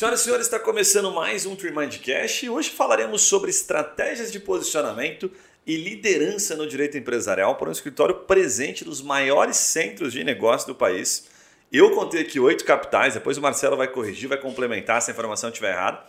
Senhoras e senhores, está começando mais um Trimind Cash e hoje falaremos sobre estratégias de posicionamento e liderança no direito empresarial para um escritório presente nos maiores centros de negócio do país. Eu contei aqui oito capitais, depois o Marcelo vai corrigir, vai complementar se a informação estiver errada.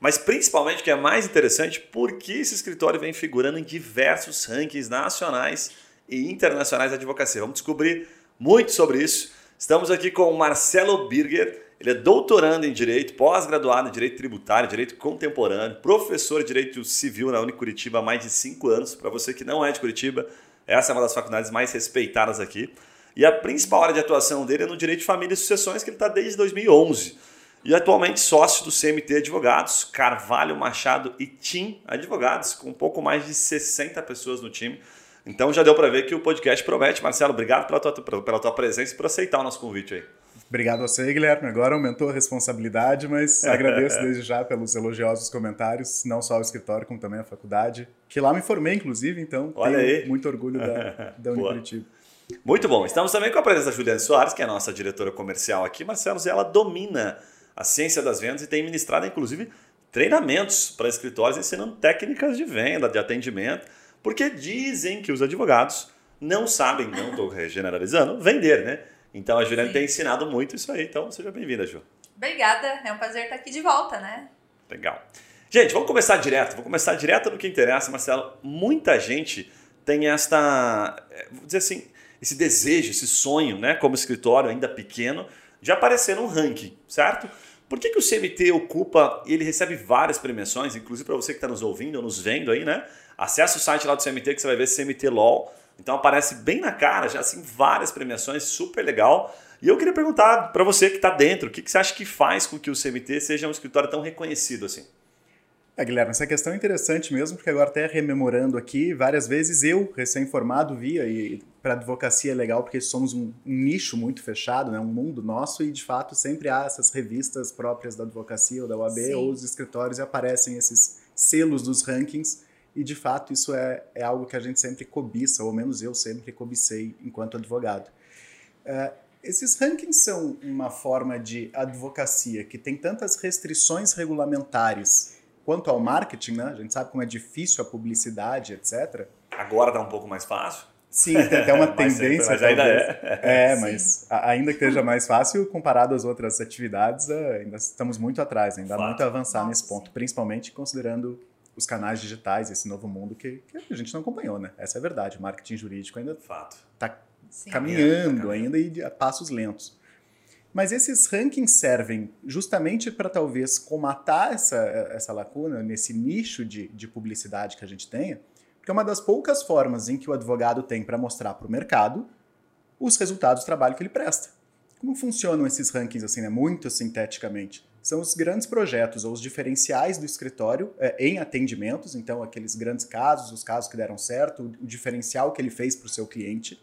Mas principalmente o que é mais interessante, porque esse escritório vem figurando em diversos rankings nacionais e internacionais de advocacia. Vamos descobrir muito sobre isso. Estamos aqui com o Marcelo Birger, ele é doutorando em Direito, pós-graduado em Direito Tributário, Direito Contemporâneo, professor de Direito Civil na Unicuritiba há mais de cinco anos. Para você que não é de Curitiba, essa é uma das faculdades mais respeitadas aqui. E a principal área de atuação dele é no Direito de Família e Sucessões, que ele está desde 2011. E atualmente sócio do CMT Advogados, Carvalho Machado e Tim Advogados, com um pouco mais de 60 pessoas no time. Então já deu para ver que o podcast promete. Marcelo, obrigado pela tua, pela tua presença e por aceitar o nosso convite aí. Obrigado a você, Guilherme. Agora aumentou a responsabilidade, mas agradeço desde já pelos elogiosos comentários, não só ao escritório, como também à faculdade, que lá me formei, inclusive, então Olha tenho aí. muito orgulho da, da Unicuritiba. Muito bom. Estamos também com a presença da Juliane Soares, que é a nossa diretora comercial aqui. Marcelo, ela domina a ciência das vendas e tem ministrado, inclusive, treinamentos para escritórios ensinando técnicas de venda, de atendimento, porque dizem que os advogados não sabem, não estou generalizando, vender, né? Então a Juliana Sim. tem ensinado muito isso aí. Então seja bem-vinda, Ju. Obrigada, é um prazer estar aqui de volta, né? Legal. Gente, vamos começar direto. Vou começar direto no que interessa, Marcelo. Muita gente tem esta, eh, vou dizer assim, esse desejo, esse sonho, né, como escritório ainda pequeno, de aparecer num ranking, certo? Por que, que o CMT ocupa e ele recebe várias premiações, inclusive para você que está nos ouvindo ou nos vendo aí, né? Acesse o site lá do CMT que você vai ver CMT LOL. Então aparece bem na cara, já assim, várias premiações, super legal. E eu queria perguntar para você que está dentro, o que, que você acha que faz com que o CMT seja um escritório tão reconhecido assim? É, Guilherme, essa questão é interessante mesmo, porque agora até rememorando aqui, várias vezes eu, recém-formado, via, e para advocacia é legal porque somos um, um nicho muito fechado, né, um mundo nosso, e de fato sempre há essas revistas próprias da advocacia ou da UAB Sim. ou os escritórios e aparecem esses selos dos rankings, e de fato isso é, é algo que a gente sempre cobiça, ou menos eu sempre cobicei enquanto advogado. É, esses rankings são uma forma de advocacia que tem tantas restrições regulamentares quanto ao marketing, né? A gente sabe como é difícil a publicidade, etc. Agora tá um pouco mais fácil. Sim, tem até uma tendência. mas ainda é. É, mas a- ainda que esteja mais fácil, comparado às outras atividades, eh, ainda estamos muito atrás, ainda há Fato. muito a avançar nesse ponto, principalmente considerando os canais digitais, esse novo mundo que, que a gente não acompanhou, né? Essa é a verdade. O marketing jurídico ainda Fato. está caminhando caminhando. ainda e a passos lentos. Mas esses rankings servem justamente para talvez comatar essa, essa lacuna nesse nicho de, de publicidade que a gente tenha, porque é uma das poucas formas em que o advogado tem para mostrar para o mercado os resultados do trabalho que ele presta. Como funcionam esses rankings assim, né? muito sinteticamente? São os grandes projetos ou os diferenciais do escritório eh, em atendimentos, então aqueles grandes casos, os casos que deram certo, o diferencial que ele fez para o seu cliente,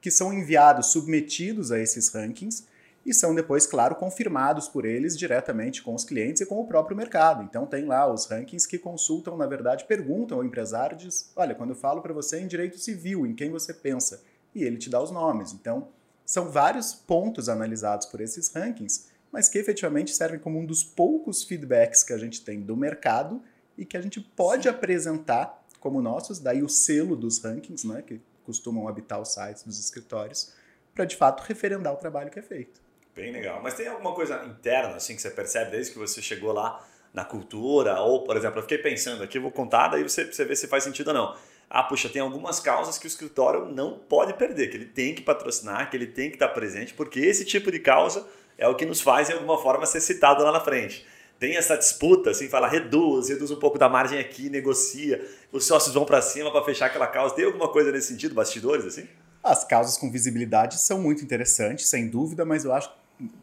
que são enviados, submetidos a esses rankings e são depois, claro, confirmados por eles diretamente com os clientes e com o próprio mercado. Então tem lá os rankings que consultam, na verdade, perguntam ao empresário, diz, olha, quando eu falo para você em direito civil, em quem você pensa? E ele te dá os nomes. Então são vários pontos analisados por esses rankings, mas que efetivamente servem como um dos poucos feedbacks que a gente tem do mercado e que a gente pode apresentar como nossos, daí o selo dos rankings, né, que costumam habitar os sites dos escritórios, para de fato referendar o trabalho que é feito. Bem legal. Mas tem alguma coisa interna assim que você percebe desde que você chegou lá na cultura? Ou, por exemplo, eu fiquei pensando aqui, vou contar, daí você, você vê se faz sentido ou não. Ah, puxa, tem algumas causas que o escritório não pode perder, que ele tem que patrocinar, que ele tem que estar presente, porque esse tipo de causa é o que nos faz, de alguma forma, ser citado lá na frente. Tem essa disputa, assim, fala, reduz, reduz um pouco da margem aqui, negocia, os sócios vão para cima para fechar aquela causa. Tem alguma coisa nesse sentido, bastidores, assim? As causas com visibilidade são muito interessantes, sem dúvida, mas eu acho,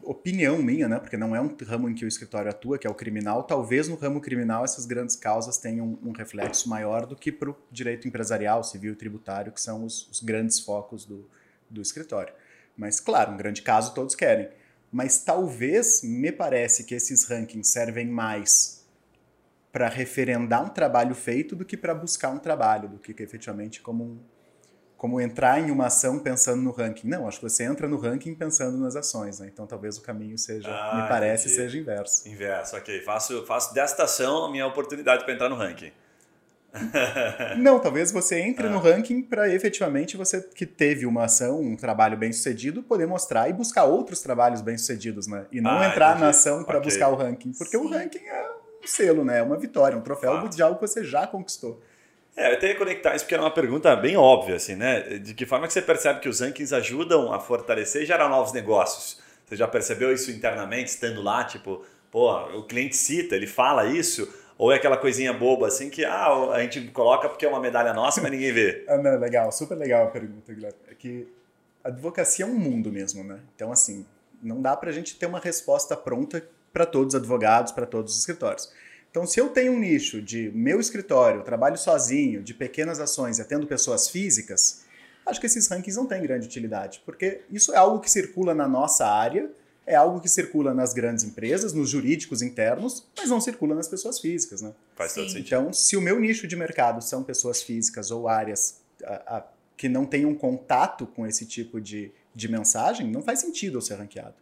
opinião minha, né, porque não é um ramo em que o escritório atua, que é o criminal, talvez no ramo criminal essas grandes causas tenham um reflexo maior do que para o direito empresarial, civil e tributário, que são os, os grandes focos do, do escritório. Mas, claro, um grande caso todos querem. Mas talvez, me parece que esses rankings servem mais para referendar um trabalho feito do que para buscar um trabalho, do que efetivamente como um, como entrar em uma ação pensando no ranking. Não, acho que você entra no ranking pensando nas ações, né? Então talvez o caminho seja, Ah, me parece, entendi. seja inverso. Inverso, ok. Faço, faço desta ação a minha oportunidade para entrar no ranking. Não, talvez você entre Ah. no ranking para efetivamente você que teve uma ação, um trabalho bem sucedido, poder mostrar e buscar outros trabalhos bem sucedidos, né? E não Ah, entrar entendi. na ação para Ok. buscar o ranking, porque o Sim. ranking é um selo, né? É uma vitória, um troféu Fato. de algo que você já conquistou. É, eu tenho que conectar isso porque era uma pergunta bem óbvia, assim, né? De que forma que você percebe que os rankings ajudam a fortalecer e gerar novos negócios? Você já percebeu isso internamente, estando lá, tipo, pô, o cliente cita, ele fala isso? Ou é aquela coisinha boba, assim, que ah, a gente coloca porque é uma medalha nossa, mas ninguém vê? Ah, não, legal, super legal a pergunta, Guilherme. É que a advocacia é um mundo mesmo, né? Então, assim, não dá pra gente ter uma resposta pronta para todos os advogados, para todos os escritórios. Então, se eu tenho um nicho de meu escritório, trabalho sozinho, de pequenas ações e atendo pessoas físicas, acho que esses rankings não têm grande utilidade, porque isso é algo que circula na nossa área, é algo que circula nas grandes empresas, nos jurídicos internos, mas não circula nas pessoas físicas, né? Faz todo sentido. Então, se o meu nicho de mercado são pessoas físicas ou áreas a- a- que não tenham contato com esse tipo de, de mensagem, não faz sentido eu ser ranqueado.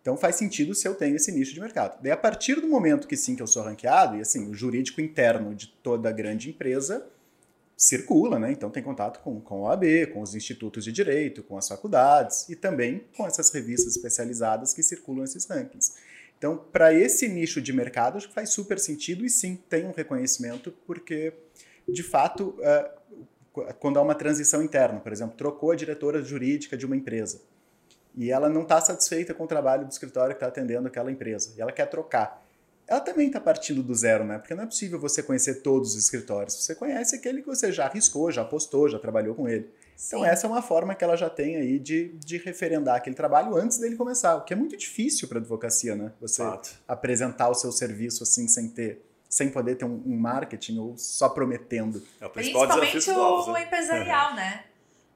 Então, faz sentido se eu tenho esse nicho de mercado. Daí, a partir do momento que sim, que eu sou ranqueado, e assim, o jurídico interno de toda grande empresa circula, né? Então, tem contato com, com a OAB, com os institutos de direito, com as faculdades e também com essas revistas especializadas que circulam esses rankings. Então, para esse nicho de mercado, faz super sentido e sim, tem um reconhecimento, porque, de fato, eh, quando há uma transição interna, por exemplo, trocou a diretora jurídica de uma empresa e ela não está satisfeita com o trabalho do escritório que está atendendo aquela empresa e ela quer trocar. Ela também está partindo do zero, né? Porque não é possível você conhecer todos os escritórios. Você conhece aquele que você já arriscou, já postou, já trabalhou com ele. Então, Sim. essa é uma forma que ela já tem aí de, de referendar aquele trabalho antes dele começar, o que é muito difícil para advocacia, né? Você Fato. apresentar o seu serviço assim sem ter, sem poder ter um, um marketing ou só prometendo. É o Principalmente dos novos, o né? empresarial, né?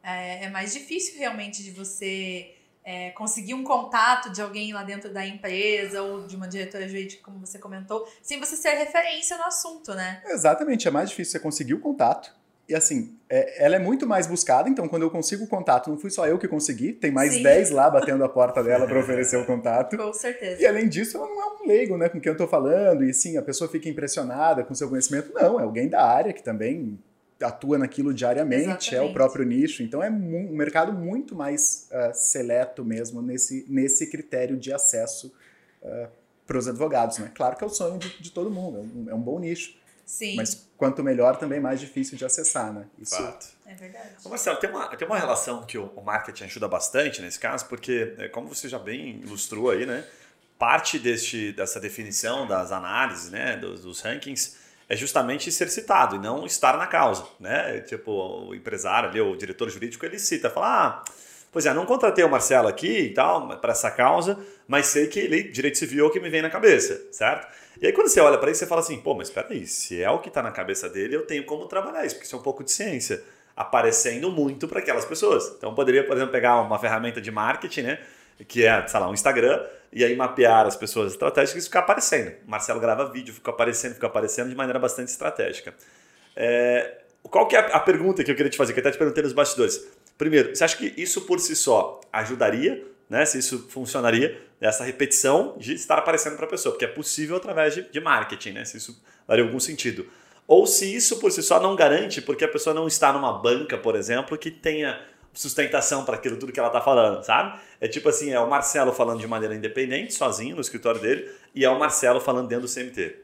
É, é mais difícil realmente de você é, conseguir um contato de alguém lá dentro da empresa ou de uma diretora jurídica, como você comentou, sem você ser referência no assunto, né? Exatamente, é mais difícil você conseguir o contato. E assim, é- ela é muito mais buscada, então quando eu consigo o contato, não fui só eu que consegui, tem mais Sim. 10 lá batendo a porta dela para oferecer o contato. Com certeza. E além disso, ela não é um leigo, né, com quem eu tô falando, e sim, a pessoa fica impressionada com seu conhecimento. Não, é alguém da área que também atua naquilo diariamente, é o Exatamente. próprio nicho. Então é mu- um mercado muito mais ah, seleto mesmo nesse, nesse critério de acesso para os advogados, né? Claro que é o sonho de, de todo mundo, é um, é um bom nicho. Sim, Mas quanto melhor, também mais difícil de acessar, né? Isso Fato. é verdade. Ô Marcelo, tem uma, tem uma relação que o, o marketing ajuda bastante nesse caso, porque, é, como você já bem ilustrou aí, né? Parte deste, dessa definição das análises, né? Dos, dos rankings, é justamente ser citado e não estar na causa, né? Tipo, o empresário ali, o diretor jurídico, ele cita, fala, ah, pois é, não contratei o Marcelo aqui e tal, para essa causa, mas sei que ele, direito civil, é o que me vem na cabeça, certo? E aí quando você olha para isso, você fala assim, pô, mas espera aí, se é o que está na cabeça dele, eu tenho como trabalhar isso, porque isso é um pouco de ciência, aparecendo muito para aquelas pessoas. Então poderia, por exemplo, pegar uma ferramenta de marketing, né, que é, sei lá, um Instagram, e aí mapear as pessoas estratégicas e ficar aparecendo. O Marcelo grava vídeo, fica aparecendo, fica aparecendo de maneira bastante estratégica. É, qual que é a pergunta que eu queria te fazer, que eu até te perguntei nos bastidores. Primeiro, você acha que isso por si só ajudaria, né? Se isso funcionaria, essa repetição de estar aparecendo para a pessoa, porque é possível através de, de marketing, né? Se isso daria algum sentido. Ou se isso por si só não garante, porque a pessoa não está numa banca, por exemplo, que tenha sustentação para aquilo tudo que ela está falando, sabe? É tipo assim, é o Marcelo falando de maneira independente, sozinho, no escritório dele, e é o Marcelo falando dentro do CMT.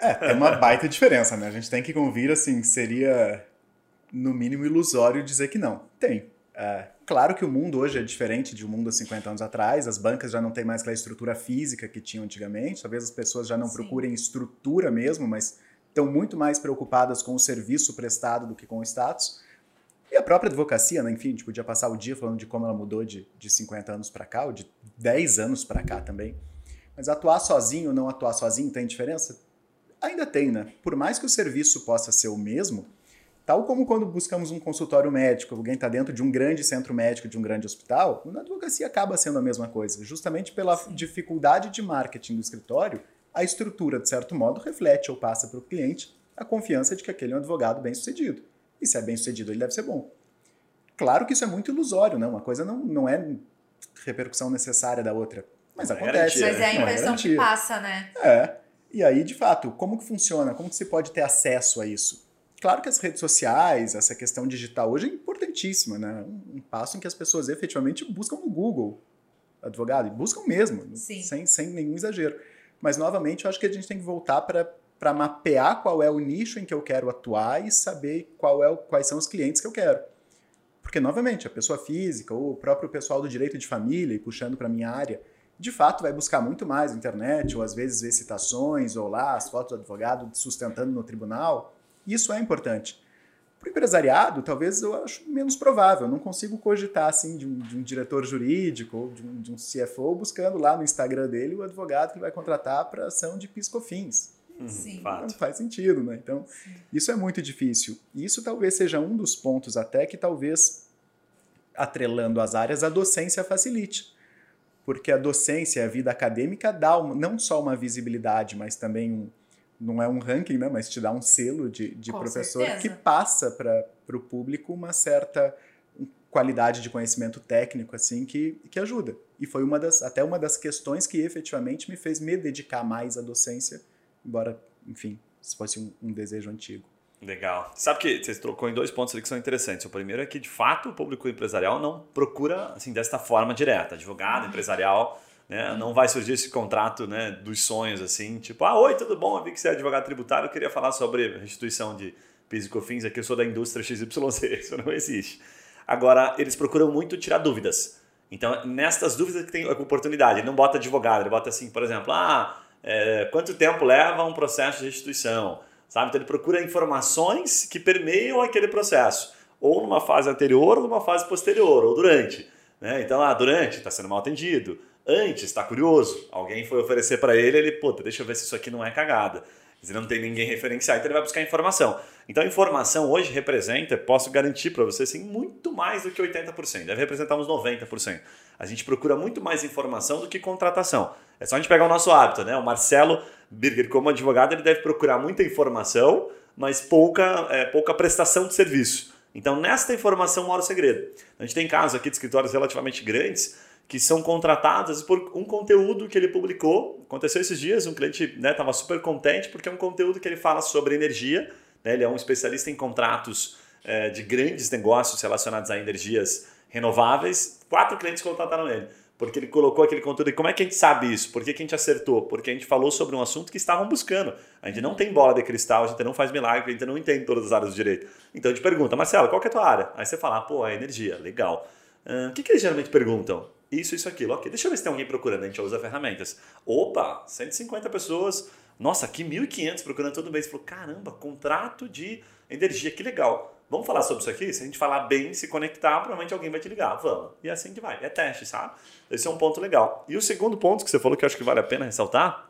É, tem uma baita diferença, né? A gente tem que convir, assim, seria no mínimo ilusório dizer que não. Tem. É, claro que o mundo hoje é diferente de um mundo há 50 anos atrás, as bancas já não têm mais aquela estrutura física que tinham antigamente, talvez as pessoas já não Sim. procurem estrutura mesmo, mas estão muito mais preocupadas com o serviço prestado do que com o status. E a própria advocacia, né? enfim, a gente podia passar o dia falando de como ela mudou de, de 50 anos para cá, ou de 10 anos para cá também. Mas atuar sozinho ou não atuar sozinho tem diferença? Ainda tem, né? Por mais que o serviço possa ser o mesmo, tal como quando buscamos um consultório médico, alguém está dentro de um grande centro médico, de um grande hospital, na advocacia acaba sendo a mesma coisa. Justamente pela Sim. dificuldade de marketing do escritório, a estrutura, de certo modo, reflete ou passa para o cliente a confiança de que aquele é um advogado bem sucedido. E se é bem sucedido, ele deve ser bom. Claro que isso é muito ilusório, né? Uma coisa não, não é repercussão necessária da outra. Mas Não é acontece. Mas é a Não impressão que passa, né? É. E aí, de fato, como que funciona? Como que se pode ter acesso a isso? Claro que as redes sociais, essa questão digital hoje é importantíssima, né? Um, um passo em que as pessoas efetivamente buscam no Google advogado, e buscam mesmo, Sim. sem, sem nenhum exagero. Mas, novamente, eu acho que a gente tem que voltar para mapear qual é o nicho em que eu quero atuar e saber qual é o, quais são os clientes que eu quero. Porque, novamente, a pessoa física ou o próprio pessoal do direito de família, e puxando para minha área, de fato vai buscar muito mais na internet, ou às vezes ver citações, ou lá as fotos do advogado sustentando no tribunal. Isso é importante. Para o empresariado, talvez eu acho menos provável. Eu não consigo cogitar assim de um, de um diretor jurídico ou de um, de um CFO buscando lá no Instagram dele o advogado que vai contratar para ação de piscofins. Sim. Não faz sentido, né? Então, isso é muito difícil. E isso talvez seja um dos pontos até que talvez, atrelando as áreas, a docência facilite. Porque a docência, a vida acadêmica, dá uma- não só uma visibilidade, mas também um, não é um ranking, né? Mas te dá um selo de, de Com professor certeza. que passa para o público uma certa qualidade de conhecimento técnico assim que, que ajuda. E foi uma das até uma das questões que efetivamente me fez me dedicar mais à docência, embora, enfim, se fosse um, um desejo antigo. Legal. Sabe que você trocou em dois pontos ali que são interessantes. O primeiro é que, de fato, o público empresarial não procura assim desta forma direta. Advogado, empresarial, né? Não vai surgir esse contrato né, dos sonhos, assim, tipo, ah, oi, tudo bom? Eu vi que você é advogado tributário, eu queria falar sobre restituição de PIS e COFINS, aqui eu sou da indústria XYZ, isso não existe. Agora, eles procuram muito tirar dúvidas. Então, nestas dúvidas que tem oportunidade. Ele não bota advogado, ele bota assim, por exemplo, ah, é, quanto tempo leva um processo de restituição? Sabe? Então, ele procura informações que permeiam aquele processo, ou numa fase anterior, ou numa fase posterior, ou durante. Né? Então, ah, durante, está sendo mal atendido. Antes, está curioso. Alguém foi oferecer para ele, ele, puta, deixa eu ver se isso aqui não é cagada. Se não tem ninguém referenciar, então ele vai buscar informação. Então, informação hoje representa, posso garantir para você, assim, muito mais do que 80%. Deve representar uns 90%. A gente procura muito mais informação do que contratação. É só a gente pegar o nosso hábito, né? O Marcelo Birger, como advogado, ele deve procurar muita informação, mas pouca, é, pouca prestação de serviço. Então, nesta informação mora o segredo. A gente tem casos aqui de escritórios relativamente grandes que são contratados por um conteúdo que ele publicou. Aconteceu esses dias, um cliente estava super contente porque é um conteúdo que ele fala sobre energia. Né? Ele é um especialista em contratos é, de grandes negócios relacionados a energias renováveis. Quatro clientes contrataram ele. Porque ele colocou aquele conteúdo. E como é que a gente sabe isso? Por que, que a gente acertou? Porque a gente falou sobre um assunto que estavam buscando. A gente não tem bola de cristal, a gente não faz milagre, a gente não entende todas as áreas do direito. Então a gente pergunta, Marcelo, qual que é a tua área? Aí você fala, ah, pô, é energia, legal. O que, que eles geralmente perguntam? Isso, isso, aquilo. Ok, deixa eu ver se tem alguém procurando. A gente usa ferramentas. Opa, 150 pessoas. Nossa, aqui 1.500 procurando todo mês. Falou, caramba, contrato de energia, que legal. Vamos falar sobre isso aqui? Se a gente falar bem, se conectar, provavelmente alguém vai te ligar. Vamos. E é assim que vai. É teste, sabe? Esse é um ponto legal. E o segundo ponto que você falou que eu acho que vale a pena ressaltar,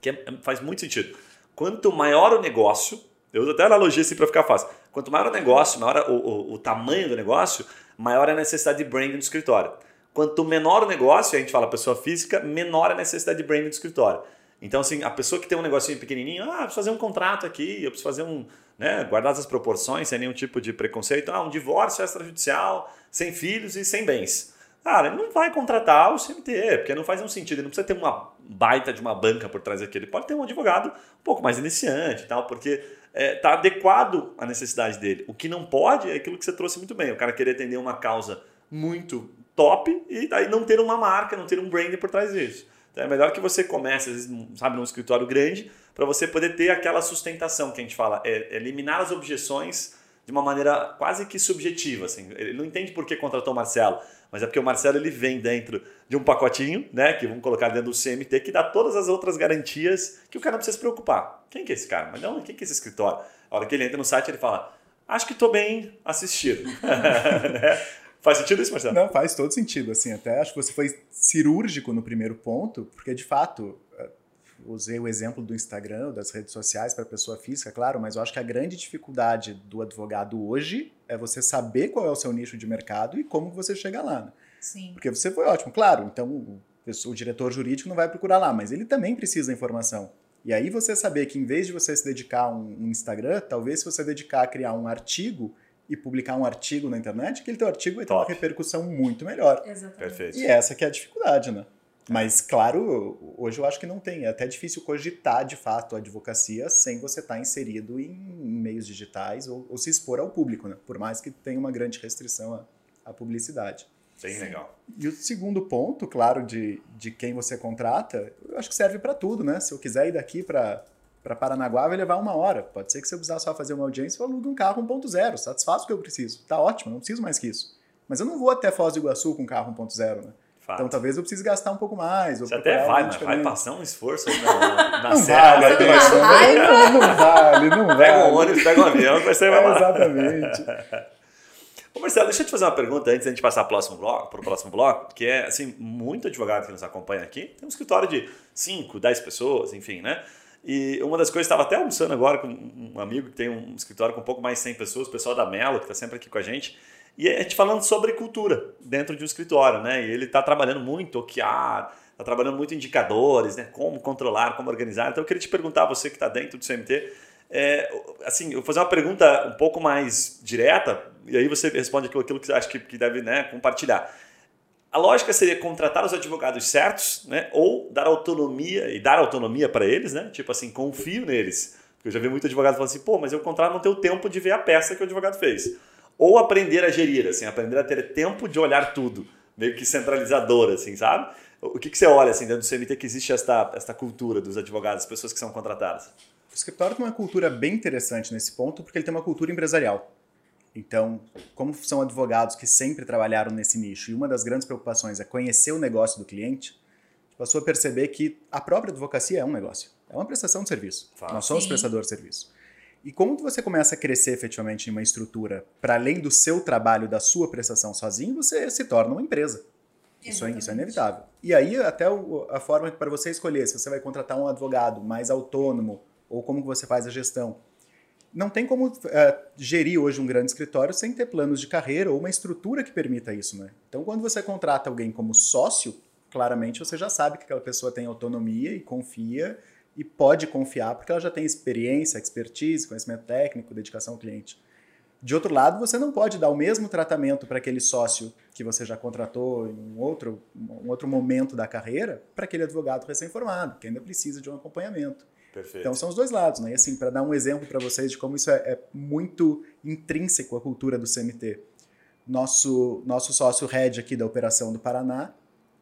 que é- faz muito sentido. Quanto maior o negócio, eu uso até analogia assim para ficar fácil. Quanto maior o negócio, maior o, o, o tamanho do negócio, maior é a necessidade de branding do escritório. Quanto menor o negócio, a gente fala pessoa física, menor é a necessidade de branding do escritório. Então, assim, a pessoa que tem um negocinho pequenininho, ah, preciso fazer um contrato aqui, eu preciso fazer um, né, guardar as proporções, sem nenhum tipo de preconceito, ah, um divórcio extrajudicial, sem filhos e sem bens. Cara, ele não vai contratar o CMT, porque não faz um sentido, ele não precisa ter uma baita de uma banca por trás daquele. Pode ter um advogado um pouco mais iniciante e tal, porque está adequado à necessidade dele. O que não pode é aquilo que você trouxe muito bem, o cara querer atender uma causa muito top e daí não ter uma marca, não ter um brand por trás disso. Então é melhor que você comece, às vezes, sabe, num escritório grande, para você poder ter aquela sustentação que a gente fala, é eliminar as objeções de uma maneira quase que subjetiva. Assim. Ele não entende por que contratou o Marcelo, mas é porque o Marcelo ele vem dentro de um pacotinho, né, que vamos colocar dentro do CMT, que dá todas as outras garantias que o cara não precisa se preocupar. Quem que é esse cara? Mas não, quem que é esse escritório? A hora que ele entra no site, ele fala, acho que estou bem assistido. Né? Faz sentido isso, Marcelo? Não, faz todo sentido. Assim, até acho que você foi cirúrgico no primeiro ponto, porque de fato eh, usei o exemplo do Instagram, das redes sociais para pessoa física, claro, mas eu acho que a grande dificuldade do advogado hoje é você saber qual é o seu nicho de mercado e como você chega lá. Né? Sim. Porque você foi ótimo, claro. Então o, o diretor jurídico não vai procurar lá, mas ele também precisa da informação. E aí você saber que em vez de você se dedicar a um, um Instagram, talvez se você dedicar a criar um artigo e publicar um artigo na internet, aquele teu artigo vai ter Top. uma repercussão muito melhor. Exatamente. Perfeito. E essa que é a dificuldade, né? Mas, claro, hoje eu acho que não tem. É até difícil cogitar, de fato, a advocacia sem você estar inserido em meios digitais ou, ou se expor ao público, né? Por mais que tenha uma grande restrição à, à publicidade. Bem Sim. legal. E o segundo ponto, claro, de, de quem você contrata, eu acho que serve para tudo, né? Se eu quiser ir daqui para para Paranaguá, vai levar uma hora. Pode ser que se eu precisar só fazer uma audiência, eu alugue um carro 1.0, satisfaz o que eu preciso. Tá ótimo, não preciso mais que isso. Mas eu não vou até Foz do Iguaçu com um carro 1.0, né? Fato. Então talvez eu precise gastar um pouco mais. Você até vai, mas vai passar um esforço na, na Não serra. vale, uma raiva. não, não vale, não vale. Pega um ônibus, pega um avião, vai É, mais exatamente. Ô Marcelo, deixa eu te fazer uma pergunta antes da gente passar bloco, pro próximo bloco, que é, assim, muito advogado que nos acompanha aqui. Tem um escritório de 5, 10 pessoas, enfim, né? E uma das coisas, estava até almoçando agora com um amigo que tem um escritório com um pouco mais de 100 pessoas, o pessoal da Melo, que está sempre aqui com a gente, e a gente falando sobre cultura dentro de um escritório, né? E ele está trabalhando muito OKR, está trabalhando muito indicadores, né? Como controlar, como organizar. Então eu queria te perguntar, você que está dentro do CMT, é, assim, eu vou fazer uma pergunta um pouco mais direta, e aí você responde aquilo, aquilo que você acha que, que deve né, compartilhar. A lógica seria contratar os advogados certos, né? Ou dar autonomia e dar autonomia para eles, né? Tipo assim, confio neles. Porque eu já vi muito advogado falando assim, pô, mas eu contrato não tenho tempo de ver a peça que o advogado fez. Ou aprender a gerir, assim, aprender a ter tempo de olhar tudo, meio que centralizador, assim, sabe? O que, que você olha assim dentro do CMT que existe esta, esta cultura dos advogados, pessoas que são contratadas? O escritório tem uma cultura bem interessante nesse ponto, porque ele tem uma cultura empresarial. Então, como são advogados que sempre trabalharam nesse nicho, e uma das grandes preocupações é conhecer o negócio do cliente, passou a perceber que a própria advocacia é um negócio. É uma prestação de serviço. Fato. Nós somos Sim. prestadores de serviço. E como você começa a crescer efetivamente em uma estrutura para além do seu trabalho, da sua prestação sozinho, você se torna uma empresa. Isso é, isso é inevitável. E aí, até o- a forma para você escolher se você vai contratar um advogado mais autônomo ou como que você faz a gestão. Não tem como eh, gerir hoje um grande escritório sem ter planos de carreira ou uma estrutura que permita isso, né? Então, quando você contrata alguém como sócio, claramente você já sabe que aquela pessoa tem autonomia e confia e pode confiar porque ela já tem experiência, expertise, conhecimento técnico, dedicação ao cliente. De outro lado, você não pode dar o mesmo tratamento para aquele sócio que você já contratou em um outro, um outro momento da carreira para aquele advogado recém-formado, que ainda precisa de um acompanhamento. Perfeito. Então são os dois lados, né? E assim, para dar um exemplo para vocês de como isso é, é muito intrínseco à cultura do CMT. Nosso, nosso sócio head aqui da operação do Paraná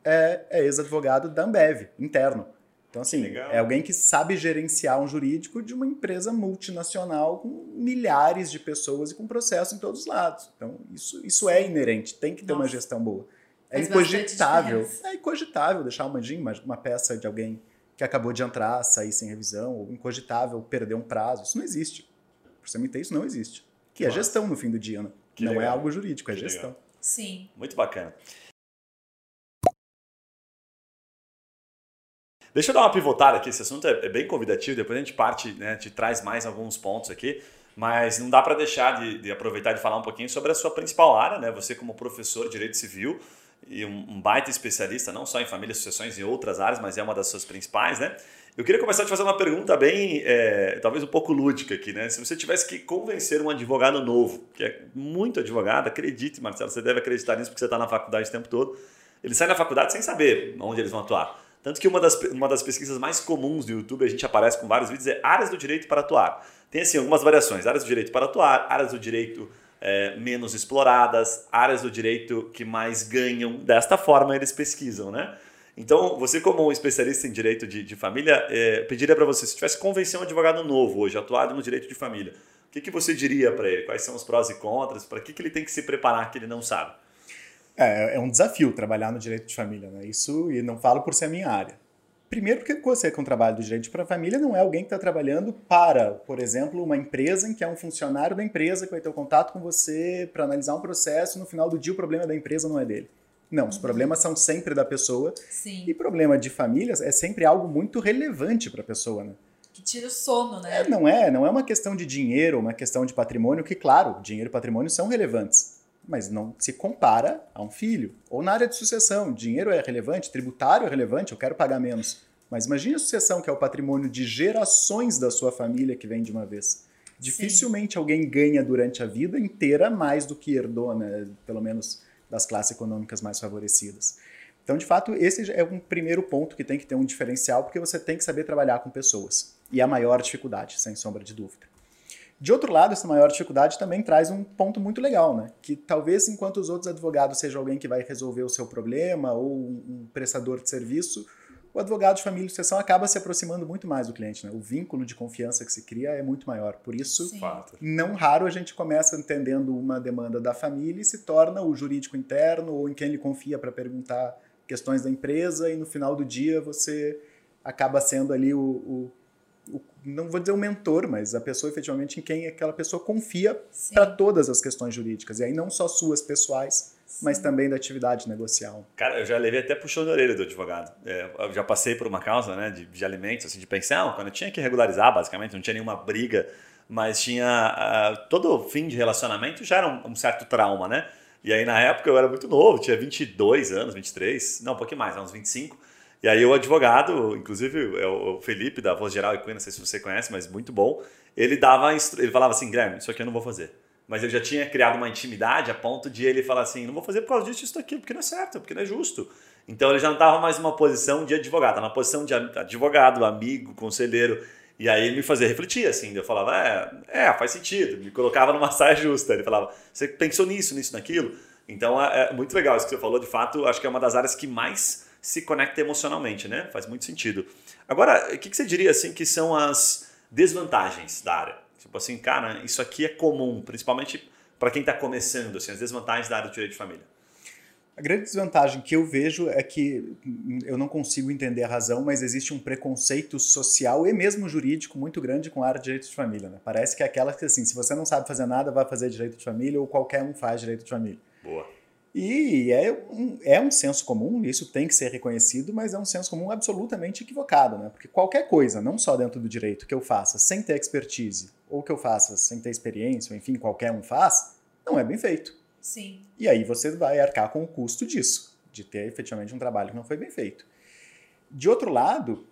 é, é ex-advogado da Ambev, interno. Então, assim, Legal. é alguém que sabe gerenciar um jurídico de uma empresa multinacional com milhares de pessoas e com processo em todos os lados. Então, isso, isso é inerente, tem que ter uma Nossa. gestão boa. É bastante incogitável. É incogitável deixar uma uma, uma peça de alguém que acabou de entrar, sair sem revisão, ou incogitável perder um prazo. Isso não existe. Por CMT isso não existe. Que é massa. gestão no fim do dia, né? Que não é legal. algo jurídico, é Que gestão. legal. Sim. Muito bacana. Deixa eu dar uma pivotada aqui, esse assunto é é bem convidativo, depois a gente parte, né, te traz mais alguns pontos aqui, mas não dá para deixar de, de aproveitar de falar um pouquinho sobre a sua principal área, né? Você como professor de Direito Civil e um, baita especialista, não só em famílias, sucessões e outras áreas, mas é uma das suas principais, né? Eu queria começar a te fazer uma pergunta bem, é, talvez um pouco lúdica aqui, né? Se você tivesse que convencer um advogado novo, que é muito advogado, acredite, Marcelo, você deve acreditar nisso porque você está na faculdade o tempo todo, ele sai da faculdade sem saber onde eles vão atuar. Tanto que uma das, uma das pesquisas mais comuns do YouTube, a gente aparece com vários vídeos, é áreas do direito para atuar. Tem assim algumas variações, áreas do direito para atuar, áreas do direito é, menos exploradas, áreas do direito que mais ganham. Desta forma eles pesquisam, né? Então, você como um especialista em direito de, de família, é, pediria para você, se tivesse convencer um advogado novo hoje, atuado no direito de família, o que, que você diria para ele? Quais são os prós e contras? Para que, que ele tem que se preparar que ele não sabe? É, é um desafio trabalhar no direito de família, né? Isso, e não falo por ser a minha área. Primeiro, porque você com o trabalho do direito para a família não é alguém que está trabalhando para, por exemplo, uma empresa em que é um funcionário da empresa que vai ter o contato com você para analisar um processo e no final do dia o problema da empresa não é dele. Não, os problemas são sempre da pessoa Sim. e problema de famílias é sempre algo muito relevante para a pessoa, né? Que tira o sono, né? É, não é, não é uma questão de dinheiro, uma questão de patrimônio, que claro, dinheiro e patrimônio são relevantes, mas não se compara a um filho. Ou na área de sucessão, dinheiro é relevante, tributário é relevante, eu quero pagar menos. Mas imagine a sucessão, que é o patrimônio de gerações da sua família que vem de uma vez. Dificilmente alguém ganha durante a vida inteira mais do que herdou, né? pelo menos das classes econômicas mais favorecidas. Então, de fato, esse é um primeiro ponto que tem que ter um diferencial, porque você tem que saber trabalhar com pessoas. E a maior dificuldade, sem sombra de dúvida. De outro lado, essa maior dificuldade também traz um ponto muito legal, né? Que talvez enquanto os outros advogados seja alguém que vai resolver o seu problema ou um prestador de serviço, o advogado de família e sucessão acaba se aproximando muito mais do cliente, né? O vínculo de confiança que se cria é muito maior. Por isso, Sim. não raro a gente começa entendendo uma demanda da família e se torna o jurídico interno ou em quem ele confia para perguntar questões da empresa e no final do dia você acaba sendo ali o, o, o não vou dizer o mentor, mas a pessoa efetivamente em quem aquela pessoa confia para todas as questões jurídicas. E aí não só suas pessoais, mas Sim. também da atividade negocial. Cara, eu já levei até puxão de orelha do advogado. É, eu já passei por uma causa né, de, de alimentos, assim, de pensão, quando eu tinha que regularizar, basicamente, não tinha nenhuma briga, mas tinha. ah, todo fim de relacionamento já era um, um certo trauma, né? E aí, na época, eu era muito novo, tinha 22 anos, 23, não, um pouquinho mais, uns 25. E aí, o advogado, inclusive é o Felipe, da Voz Geral Equina, não sei se você conhece, mas muito bom, ele dava, ele falava assim, Guilherme, isso aqui eu não vou fazer. Mas ele já tinha criado uma intimidade a ponto de ele falar assim, não vou fazer por causa disso, isso daqui, porque não é certo, porque não é justo. Então ele já não estava mais numa posição de advogado, estava numa posição de advogado, amigo, conselheiro. E aí ele me fazia refletir, assim, eu falava, é, é, faz sentido, me colocava numa saia justa. Ele falava, você pensou nisso, nisso, naquilo? Então é, é muito legal isso que você falou, de fato, acho que é uma das áreas que mais se conecta emocionalmente, né? Faz muito sentido. Agora, o que, que você diria, assim, que são as desvantagens da área? Tipo assim, cara, isso aqui é comum, principalmente para quem está começando, assim, as desvantagens da área do direito de família. A grande desvantagem que eu vejo é que eu não consigo entender a razão, mas existe um preconceito social e mesmo jurídico muito grande com a área de direito de família. Né? Parece que é aquela que, assim, se você não sabe fazer nada, vai fazer direito de família ou qualquer um faz direito de família. Boa. E é um, é um senso comum, isso tem que ser reconhecido, mas é um senso comum absolutamente equivocado, né? Porque qualquer coisa, não só dentro do direito, que eu faça sem ter expertise, ou que eu faça sem ter experiência, ou enfim, qualquer um faz, não é bem feito. Sim. E aí você vai arcar com o custo disso, de ter efetivamente um trabalho que não foi bem feito. De outro lado,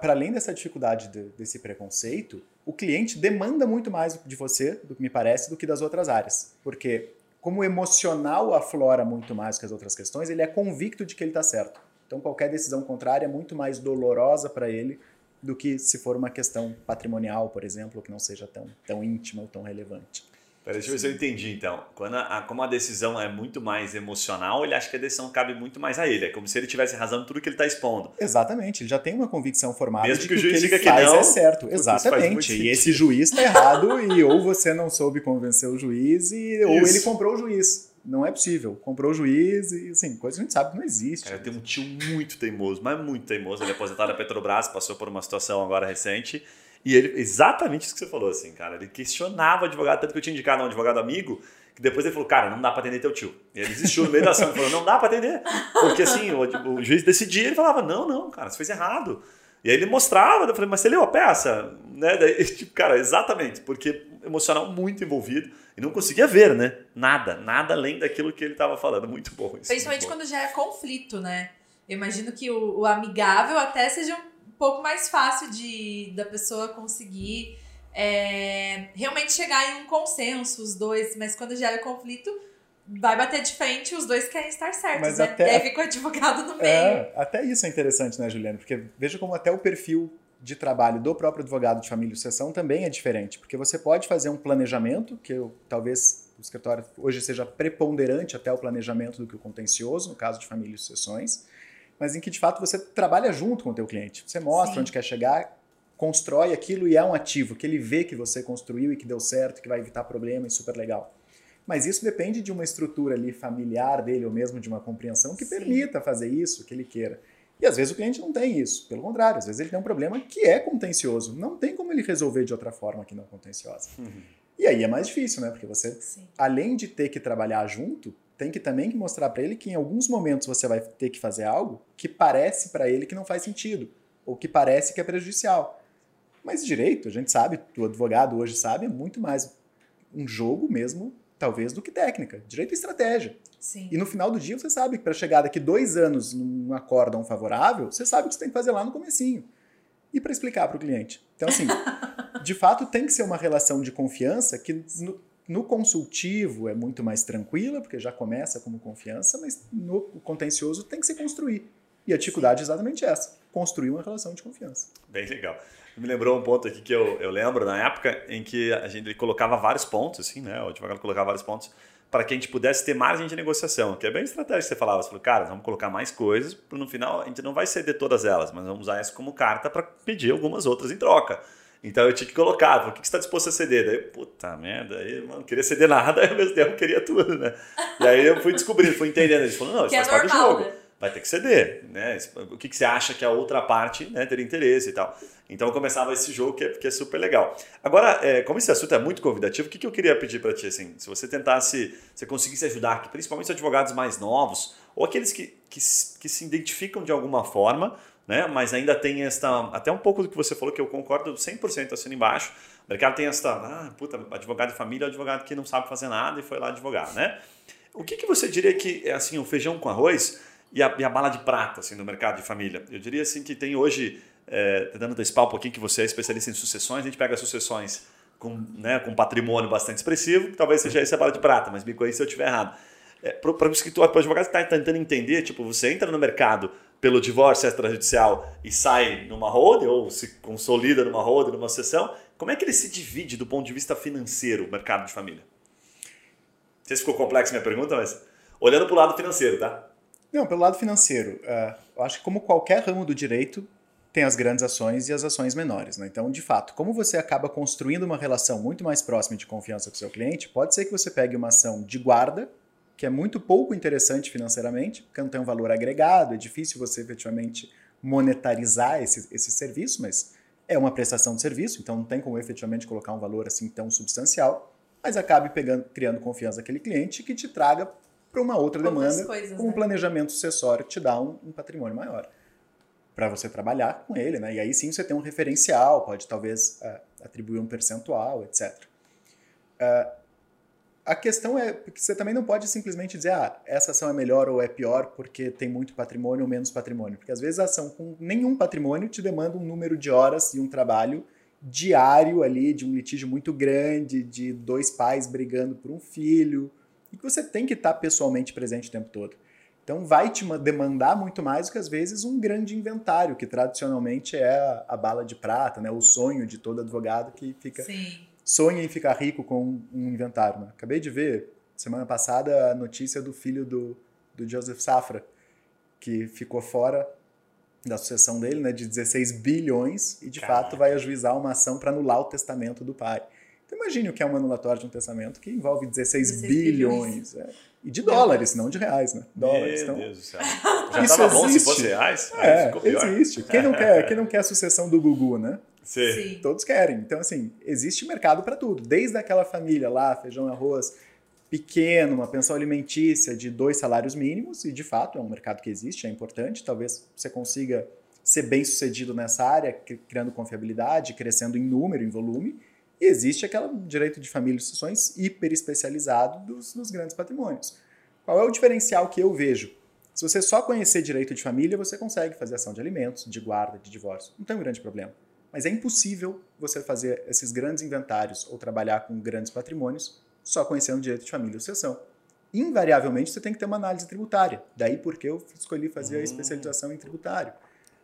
para além dessa dificuldade de- desse preconceito, o cliente demanda muito mais de você, do que me parece, do que das outras áreas. Porque como o emocional aflora muito mais que as outras questões, ele é convicto de que ele está certo. Então qualquer decisão contrária é muito mais dolorosa para ele do que se for uma questão patrimonial, por exemplo, que não seja tão, tão íntima ou tão relevante. Peraí, deixa eu ver se eu entendi, então. Quando a, a- como a decisão é muito mais emocional, ele acha que a decisão cabe muito mais a ele. É como se ele tivesse razão em tudo que ele está expondo. Exatamente, ele já tem uma convicção formada Mesmo de que que o que juiz ele diga que faz não, é certo. Exatamente. E esse juiz está errado e ou você não soube convencer o juiz e, ou ele comprou o juiz. Não é possível. Comprou o juiz e, assim, coisa que a gente sabe que não existe. Cara, eu tenho um tio muito teimoso, mas muito teimoso. Ele é aposentado da Petrobras, passou por uma situação agora recente. E ele, exatamente isso que você falou, assim, cara. Ele questionava o advogado, tanto que eu tinha indicado a um advogado amigo, que depois ele falou, cara, não dá pra atender teu tio. E ele desistiu no meio da ação, ele falou, não dá pra atender. Porque assim, o, o juiz decidia, ele falava, não, não, cara, você fez errado. E aí ele mostrava, eu falei, mas você leu a peça? Né? Daí, tipo, cara, exatamente, porque emocional muito envolvido e não conseguia ver, né? Nada, nada além daquilo que ele estava falando. Muito bom isso. Principalmente bom. quando já é conflito, né? Eu imagino que o, o amigável até seja um pouco mais fácil de da pessoa conseguir é, realmente chegar em um consenso, os dois, mas quando gera conflito, vai bater de frente, os dois querem estar certos, Mas né? até- E aí fica o advogado no meio. É, até isso é interessante, né, Juliana? Porque veja como até o perfil de trabalho do próprio advogado de família e sucessão também é diferente. Porque você pode fazer um planejamento, que eu, talvez o escritório hoje seja preponderante até o planejamento do que o contencioso, no caso de família e sucessões, mas em que de fato você trabalha junto com o teu cliente. Você mostra Sim. onde quer chegar, constrói aquilo e é um ativo que ele vê que você construiu e que deu certo, que vai evitar problema e super legal. Mas isso depende de uma estrutura ali familiar dele ou mesmo de uma compreensão que Sim. permita fazer isso, que ele queira. E às vezes o cliente não tem isso. Pelo contrário, às vezes ele tem um problema que é contencioso. Não tem como ele resolver de outra forma que não contenciosa. Uhum. E aí é mais difícil, né? Porque você, Sim. além de ter que trabalhar junto, tem que também mostrar para ele que em alguns momentos você vai ter que fazer algo que parece para ele que não faz sentido ou que parece que é prejudicial. Mas direito, a gente sabe, o advogado hoje sabe, é muito mais um jogo mesmo, talvez, do que técnica. Direito é estratégia. Sim. E no final do dia você sabe que para chegar daqui dois anos num acórdão favorável, você sabe o que você tem que fazer lá no comecinho. E para explicar para o cliente. Então, assim, de fato, tem que ser uma relação de confiança que no, consultivo é muito mais tranquila, porque já começa como confiança, mas no contencioso tem que se construir. E a dificuldade é exatamente essa: construir uma relação de confiança. Bem legal. Me lembrou um ponto aqui que eu, eu lembro na época em que a gente colocava vários pontos, assim, né? O advogado colocava vários pontos para que a gente pudesse ter margem de negociação, que é bem estratégia que você falava. Você falou, cara, vamos colocar mais coisas, no final a gente não vai ceder todas elas, mas vamos usar isso como carta para pedir algumas outras em troca. Então eu tinha que colocar, o que você está disposto a ceder? Daí, puta merda, aí, mano, não queria ceder nada, ao mesmo tempo queria tudo, né? E aí eu fui descobrindo, fui entendendo. Eles falaram, não, isso que faz é parte do jogo. Né? Vai ter que ceder, né? O que, que você acha que a outra parte né, teria interesse e tal. Então começava esse jogo que é, que é super legal. Agora, é, como esse assunto é muito convidativo, o que, que eu queria pedir para ti? Assim, se você tentasse, se conseguisse ajudar, principalmente os advogados mais novos, ou aqueles que, que, que se identificam de alguma forma, né? Mas ainda tem esta. Até um pouco do que você falou, que eu concordo 100% assim embaixo. O mercado tem esta. Ah, puta, advogado de família é advogado que não sabe fazer nada e foi lá advogar, né? O que, que você diria que é assim, o feijão com arroz e a, e a bala de prata assim, no mercado de família? Eu diria assim que tem hoje, é, tentando antecipar um pouquinho que você é especialista em sucessões, a gente pega sucessões com, né, com patrimônio bastante expressivo, que talvez seja essa a bala de prata, mas me corrija se eu estiver errado. É, para o escritório, para o advogado que está tentando entender, tipo, você entra no mercado pelo divórcio extrajudicial e sai numa roda ou se consolida numa roda, numa sessão, como é que ele se divide do ponto de vista financeiro, o mercado de família? Não sei se ficou complexo minha pergunta, mas olhando para o lado financeiro, tá? Não, pelo lado financeiro, uh, eu acho que como qualquer ramo do direito, tem as grandes ações e as ações menores. Né? Então, de fato, como você acaba construindo uma relação muito mais próxima de confiança com o seu cliente, pode ser que você pegue uma ação de guarda, que é muito pouco interessante financeiramente, porque não tem um valor agregado, é difícil você efetivamente monetarizar esse, esse serviço, mas é uma prestação de serviço, então não tem como efetivamente colocar um valor assim tão substancial, mas acabe pegando, criando confiança naquele cliente que te traga para uma outra Outras demanda coisas, com um né? planejamento sucessório que te dá um, um patrimônio maior para você trabalhar com ele, né? E aí sim você tem um referencial, pode talvez uh, atribuir um percentual, etc. Uh, a questão é que você também não pode simplesmente dizer, ah, essa ação é melhor ou é pior porque tem muito patrimônio ou menos patrimônio. Porque às vezes a ação com nenhum patrimônio te demanda um número de horas e um trabalho diário ali, de um litígio muito grande, de dois pais brigando por um filho, e que você tem que estar pessoalmente presente o tempo todo. Então vai te demandar muito mais do que às vezes um grande inventário, que tradicionalmente é a bala de prata, né? o sonho de todo advogado que fica Sim sonha em ficar rico com um inventário. Né? Acabei de ver, semana passada, a notícia do filho do, do Joseph Safra, que ficou fora da sucessão dele, né, de 16 bilhões, e de Caraca. fato vai ajuizar uma ação para anular o testamento do pai. Então imagine o que é um anulatório de um testamento que envolve 16, 16 bilhões. É. E de dólares, não de reais, né? Dólares. Meu então, Deus do céu. Já estava bom se fosse reais? É, existe. Quem não, quer, quem não quer a sucessão do Gugu, né? Sim. Sim. Todos querem. Então, assim, existe mercado para tudo. Desde aquela família lá, feijão e arroz, pequeno, uma pensão alimentícia de dois salários mínimos, e de fato é um mercado que existe, é importante. Talvez você consiga ser bem sucedido nessa área, criando confiabilidade, crescendo em número, em volume. E existe aquele direito de família e sucessões hiper especializado dos, dos grandes patrimônios. Qual é o diferencial que eu vejo? Se você só conhecer direito de família, você consegue fazer ação de alimentos, de guarda, de divórcio. Não tem um grande problema. Mas é impossível você fazer esses grandes inventários ou trabalhar com grandes patrimônios só conhecendo direito de família e sucessão. Invariavelmente você tem que ter uma análise tributária. Daí porque eu escolhi fazer a hum. especialização em tributário.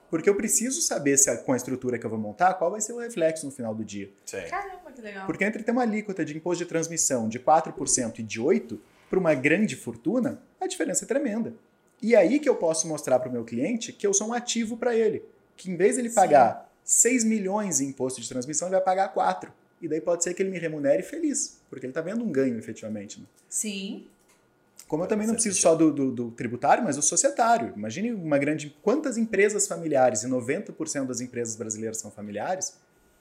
Porque eu preciso saber se com a estrutura que eu vou montar, qual vai ser o reflexo no final do dia. Sim. Caramba, que legal. Porque entre ter uma alíquota de imposto de transmissão de 4% e de 8% para uma grande fortuna, a diferença é tremenda. E é aí que eu posso mostrar para o meu cliente que eu sou um ativo para ele. Que em vez de ele Sim. pagar 6 milhões em imposto de transmissão, ele vai pagar 4. E daí pode ser que ele me remunere feliz, porque ele está vendo um ganho efetivamente. Né? Sim. Como eu também não preciso só do, do, do, tributário, mas do societário. Imagine uma grande. Quantas empresas familiares, e 90% das empresas brasileiras são familiares,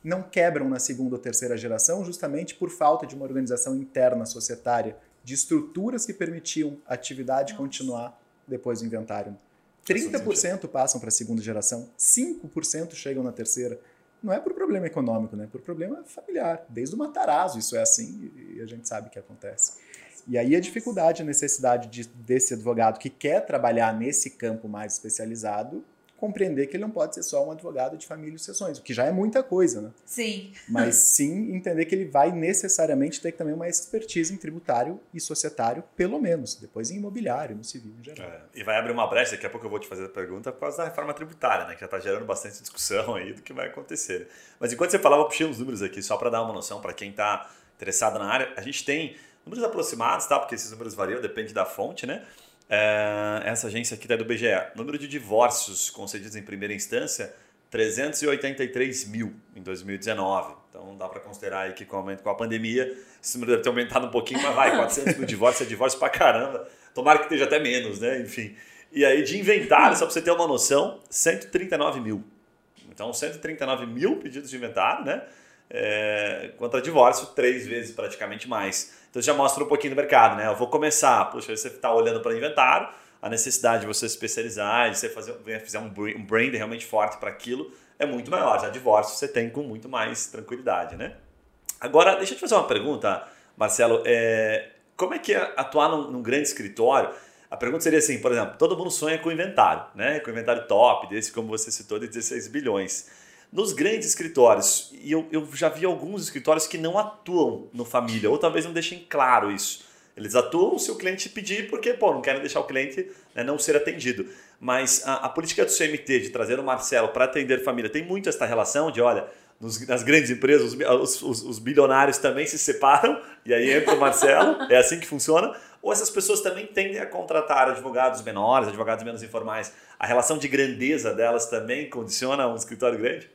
não quebram na segunda ou terceira geração justamente por falta de uma organização interna societária, de estruturas que permitiam a atividade Nossa. continuar depois do inventário. 30% passam para a segunda geração, 5% chegam na terceira. Não é por problema econômico, né? Por problema familiar. Desde o Matarazzo isso é assim e a gente sabe que acontece. E aí a dificuldade, a necessidade de, desse advogado que quer trabalhar nesse campo mais especializado compreender que ele não pode ser só um advogado de família e sucessões, o que já é muita coisa, né? Sim. Mas sim entender que ele vai necessariamente ter também uma expertise em tributário e societário, pelo menos, depois em imobiliário, no civil em geral. É, e vai abrir uma brecha, daqui a pouco eu vou te fazer a pergunta, por causa da reforma tributária, né? Que já está gerando bastante discussão aí do que vai acontecer. Mas enquanto você falava, eu puxei uns números aqui, só para dar uma noção para quem está interessado na área. A gente tem números aproximados, tá? Porque esses números variam, depende da fonte, né? É, essa agência aqui tá do BGE. Número de divórcios concedidos em primeira instância, 383 mil em 2019. Então dá para considerar aí que com, com a pandemia esse número deve ter aumentado um pouquinho, mas vai, 400 mil divórcios é divórcio pra caramba. Tomara que esteja até menos, né? Enfim. E aí de inventário, só para você ter uma noção, 139 mil. Então 139 mil pedidos de inventário, né? É, contra divórcio, três vezes praticamente mais. Então já mostra um pouquinho do mercado, né? Eu vou começar, puxa, você está olhando para inventário, a necessidade de você se especializar, de você fazer, fazer um brand realmente forte para aquilo é muito maior. Já divórcio você tem com muito mais tranquilidade, né? Agora, deixa eu te fazer uma pergunta, Marcelo. É, como é que é atuar num, num, grande escritório? A pergunta seria assim, por exemplo, todo mundo sonha com inventário, né? Com inventário top, desse como você citou, de 16 bilhões. Nos grandes escritórios, e eu, eu já vi alguns escritórios que não atuam no família, ou talvez não deixem claro isso. Eles atuam se o cliente pedir, porque pô, não querem deixar o cliente né, não ser atendido. Mas a, a, política do CMT de trazer o Marcelo para atender família tem muito essa relação de, olha, nos, nas grandes empresas, os, os, os, bilionários também se separam e aí entra o Marcelo, é assim que funciona. Ou essas pessoas também tendem a contratar advogados menores, advogados menos informais. A relação de grandeza delas também condiciona um escritório grande?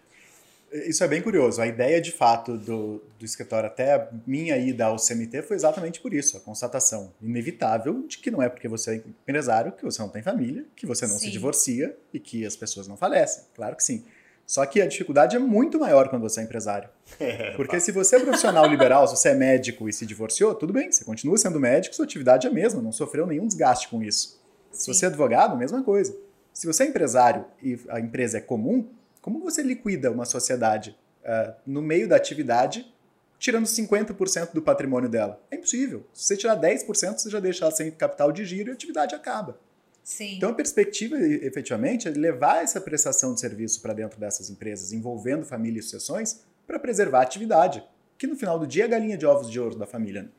Isso é bem curioso. A ideia, de fato, do, do escritório, até a minha ida ao CMT, foi exatamente por isso. A constatação inevitável de que não é porque você é empresário que você não tem família, que você não sim. se divorcia e que as pessoas não falecem. Claro que sim. Só que a dificuldade é muito maior quando você é empresário. Porque se você é profissional liberal, se você é médico e se divorciou, tudo bem, você continua sendo médico, sua atividade é a mesma, não sofreu nenhum desgaste com isso. Sim. Se você é advogado, mesma coisa. Se você é empresário e a empresa é comum, como você liquida uma sociedade uh, no meio da atividade, tirando 50% do patrimônio dela? É impossível. Se você tirar 10%, você já deixa ela sem capital de giro e a atividade acaba. Sim. Então, a perspectiva, efetivamente, é levar essa prestação de serviço para dentro dessas empresas, envolvendo família e sucessões, para preservar a atividade, que no final do dia é a galinha de ovos de ouro da família.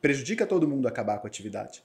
Prejudica todo mundo acabar com a atividade.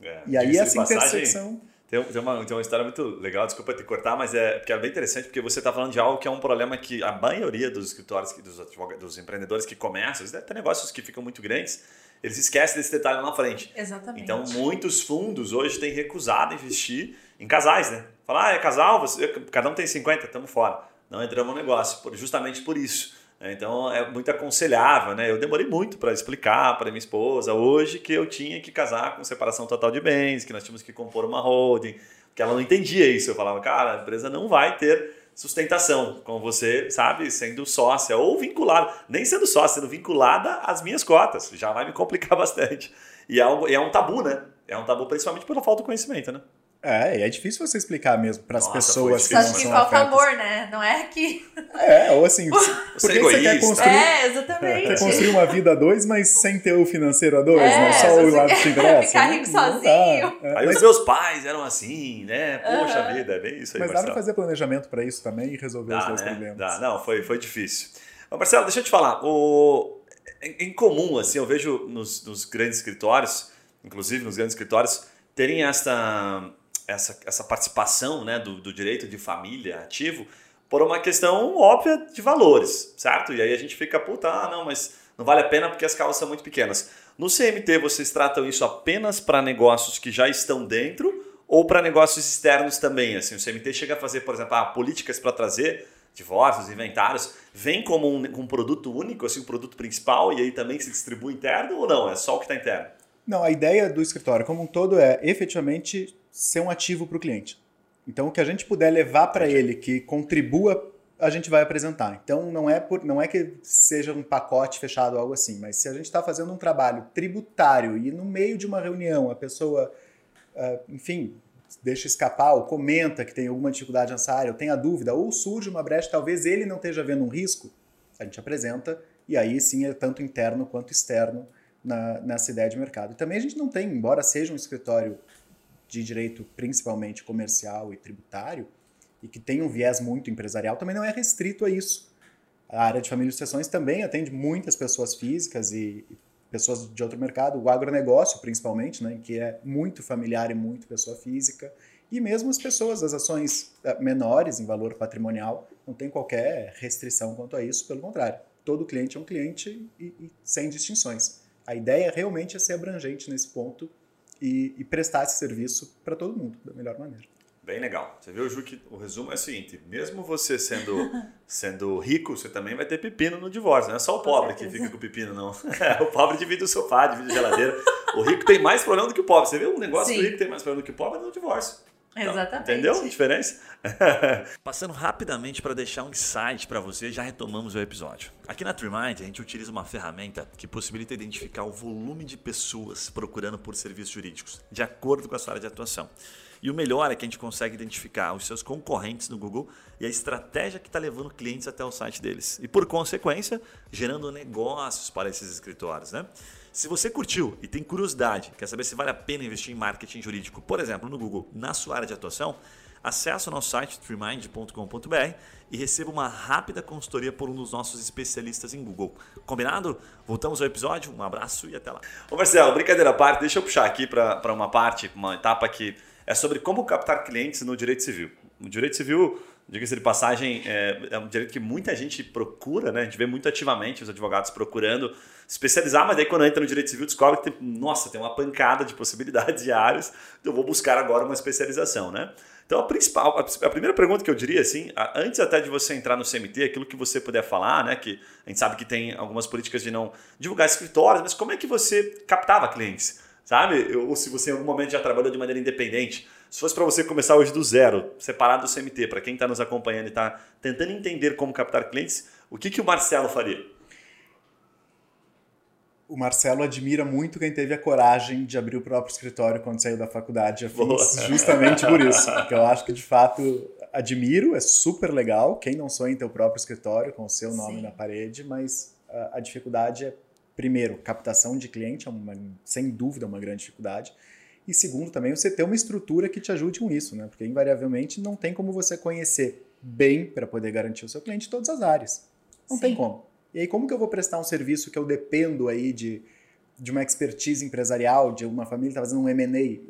É, e aí essa intersecção... Tem, tem, uma, tem uma história muito legal, desculpa te cortar, mas é, porque é bem interessante, porque você está falando de algo que é um problema que a maioria dos escritórios, dos, dos empreendedores que começam, até negócios que ficam muito grandes, eles esquecem desse detalhe lá na frente. Exatamente. Então, muitos fundos hoje têm recusado investir em casais, né? Falar, ah, é casal, você, cada um tem 50, estamos fora. Não entramos no negócio, justamente por isso. Né? Então é muito aconselhável, né? Eu demorei muito para explicar para minha esposa hoje que eu tinha que casar com separação total de bens, que nós tínhamos que compor uma holding, que ela não entendia isso. Eu falava, cara, a empresa não vai ter sustentação com você, sabe, sendo sócia ou vinculada, nem sendo sócia, sendo vinculada às minhas cotas, já vai me complicar bastante. E é um, é um tabu, né? É um tabu principalmente pela falta de conhecimento, né? É, e é difícil você explicar mesmo para as pessoas que não são que falta amor, né? Não é que... É, ou assim, por que você quer construir... É, exatamente. Quer construir uma vida a dois, mas sem ter o financeiro a dois, é, né? Só o lado que te interessa. Ficar rico sozinho. É, aí mas... os meus pais eram assim, né? Poxa uhum. vida, é bem isso aí, Mas dá para fazer planejamento para isso também e resolver dá, os dois né? problemas. Dá. Não, foi, foi difícil. Mas, Marcelo, deixa eu te falar. O... Em comum, assim, eu vejo nos, nos grandes escritórios, inclusive nos grandes escritórios, terem essa essa, essa participação né, do, do direito de família ativo por uma questão óbvia de valores, certo? E aí a gente fica, puta, ah, não, mas não vale a pena porque as causas são muito pequenas. No CMT, vocês tratam isso apenas para negócios que já estão dentro ou para negócios externos também? Assim, o CMT chega a fazer, por exemplo, ah, políticas para trazer divórcios, inventários, vem como um, um, produto único, assim, um produto principal e aí também se distribui interno ou não? É só o que está interno? Não, a ideia do escritório como um todo é efetivamente ser um ativo para o cliente. Então, o que a gente puder levar para ele que contribua, a gente vai apresentar. Então, não é, por, não é que seja um pacote fechado ou algo assim, mas se a gente está fazendo um trabalho tributário e no meio de uma reunião a pessoa, uh, enfim, deixa escapar ou comenta que tem alguma dificuldade nessa área, ou tem a dúvida, ou surge uma brecha, talvez ele não esteja vendo um risco, a gente apresenta e aí sim é tanto interno quanto externo na, nessa ideia de mercado. E também a gente não tem, embora seja um escritório de direito principalmente comercial e tributário, e que tem um viés muito empresarial também não é restrito a isso. A área de família e sucessões também atende muitas pessoas físicas e pessoas de outro mercado, o agronegócio principalmente, né, que é muito familiar e muito pessoa física, e mesmo as pessoas das ações eh, menores em valor patrimonial, não tem qualquer restrição quanto a isso, pelo contrário, todo cliente é um cliente e, e sem distinções. A ideia realmente é ser abrangente nesse ponto e, e prestar esse serviço para todo mundo da melhor maneira. Bem legal. Você viu, Ju, que o resumo é o seguinte: mesmo você sendo, sendo rico, você também vai ter pepino no divórcio. Não é só o pobre que fica com pepino, não. o pobre divide o sofá, divide a geladeira. O rico tem mais problema do que o pobre. Você vê um negócio Sim. que o rico tem mais problema do que o pobre é no divórcio. Então, Exatamente. Entendeu a diferença? Passando rapidamente para deixar um insight para você, já retomamos o episódio. Aqui na TreeMind, a gente utiliza uma ferramenta que possibilita identificar o volume de pessoas procurando por serviços jurídicos, de acordo com a sua área de atuação. E o melhor é que a gente consegue identificar os seus concorrentes no Google e a estratégia que está levando clientes até o site deles. E por consequência, gerando negócios para esses escritórios. Né? Se você curtiu e tem curiosidade, quer saber se vale a pena investir em marketing jurídico, por exemplo, no Google, na sua área de atuação, acesse o nosso site treemind.com.br e receba uma rápida consultoria por um dos nossos especialistas em Google. Combinado? Voltamos ao episódio, um abraço e até lá. Ô Marcelo, brincadeira à parte, deixa eu puxar aqui para uma parte, uma etapa que é sobre como captar clientes no direito civil. O direito civil, diga-se de passagem, é, é, um direito que muita gente procura, né? A gente vê muito ativamente os advogados procurando especializar, mas daí quando entra no direito civil descobre que tem, nossa, tem uma pancada de possibilidades de áreas, então eu vou buscar agora uma especialização, né? Então, a principal, a primeira pergunta que eu diria, assim, antes até de você entrar no CMT, aquilo que você puder falar, né, que a gente sabe que tem algumas políticas de não divulgar escritórios, mas como é que você captava clientes? sabe? Ou se você em algum momento já trabalhou de maneira independente. Se fosse para você começar hoje do zero, separado do CMT, para quem está nos acompanhando e está tentando entender como captar clientes, o que, que o Marcelo faria? O Marcelo admira muito quem teve a coragem de abrir o próprio escritório quando saiu da faculdade. Eu fiz justamente por isso, porque eu acho que de fato admiro, é super legal. Quem não sonha em ter o próprio escritório com o seu nome Sim. na parede, mas a, a dificuldade é primeiro, captação de cliente é uma, sem dúvida uma grande dificuldade. E segundo, também você ter uma estrutura que te ajude com isso, né? Porque invariavelmente não tem como você conhecer bem para poder garantir o seu cliente em todas as áreas. Não Sim. tem como. E aí, como que eu vou prestar um serviço que eu dependo aí de, de uma expertise empresarial, de uma família que está fazendo um M&A?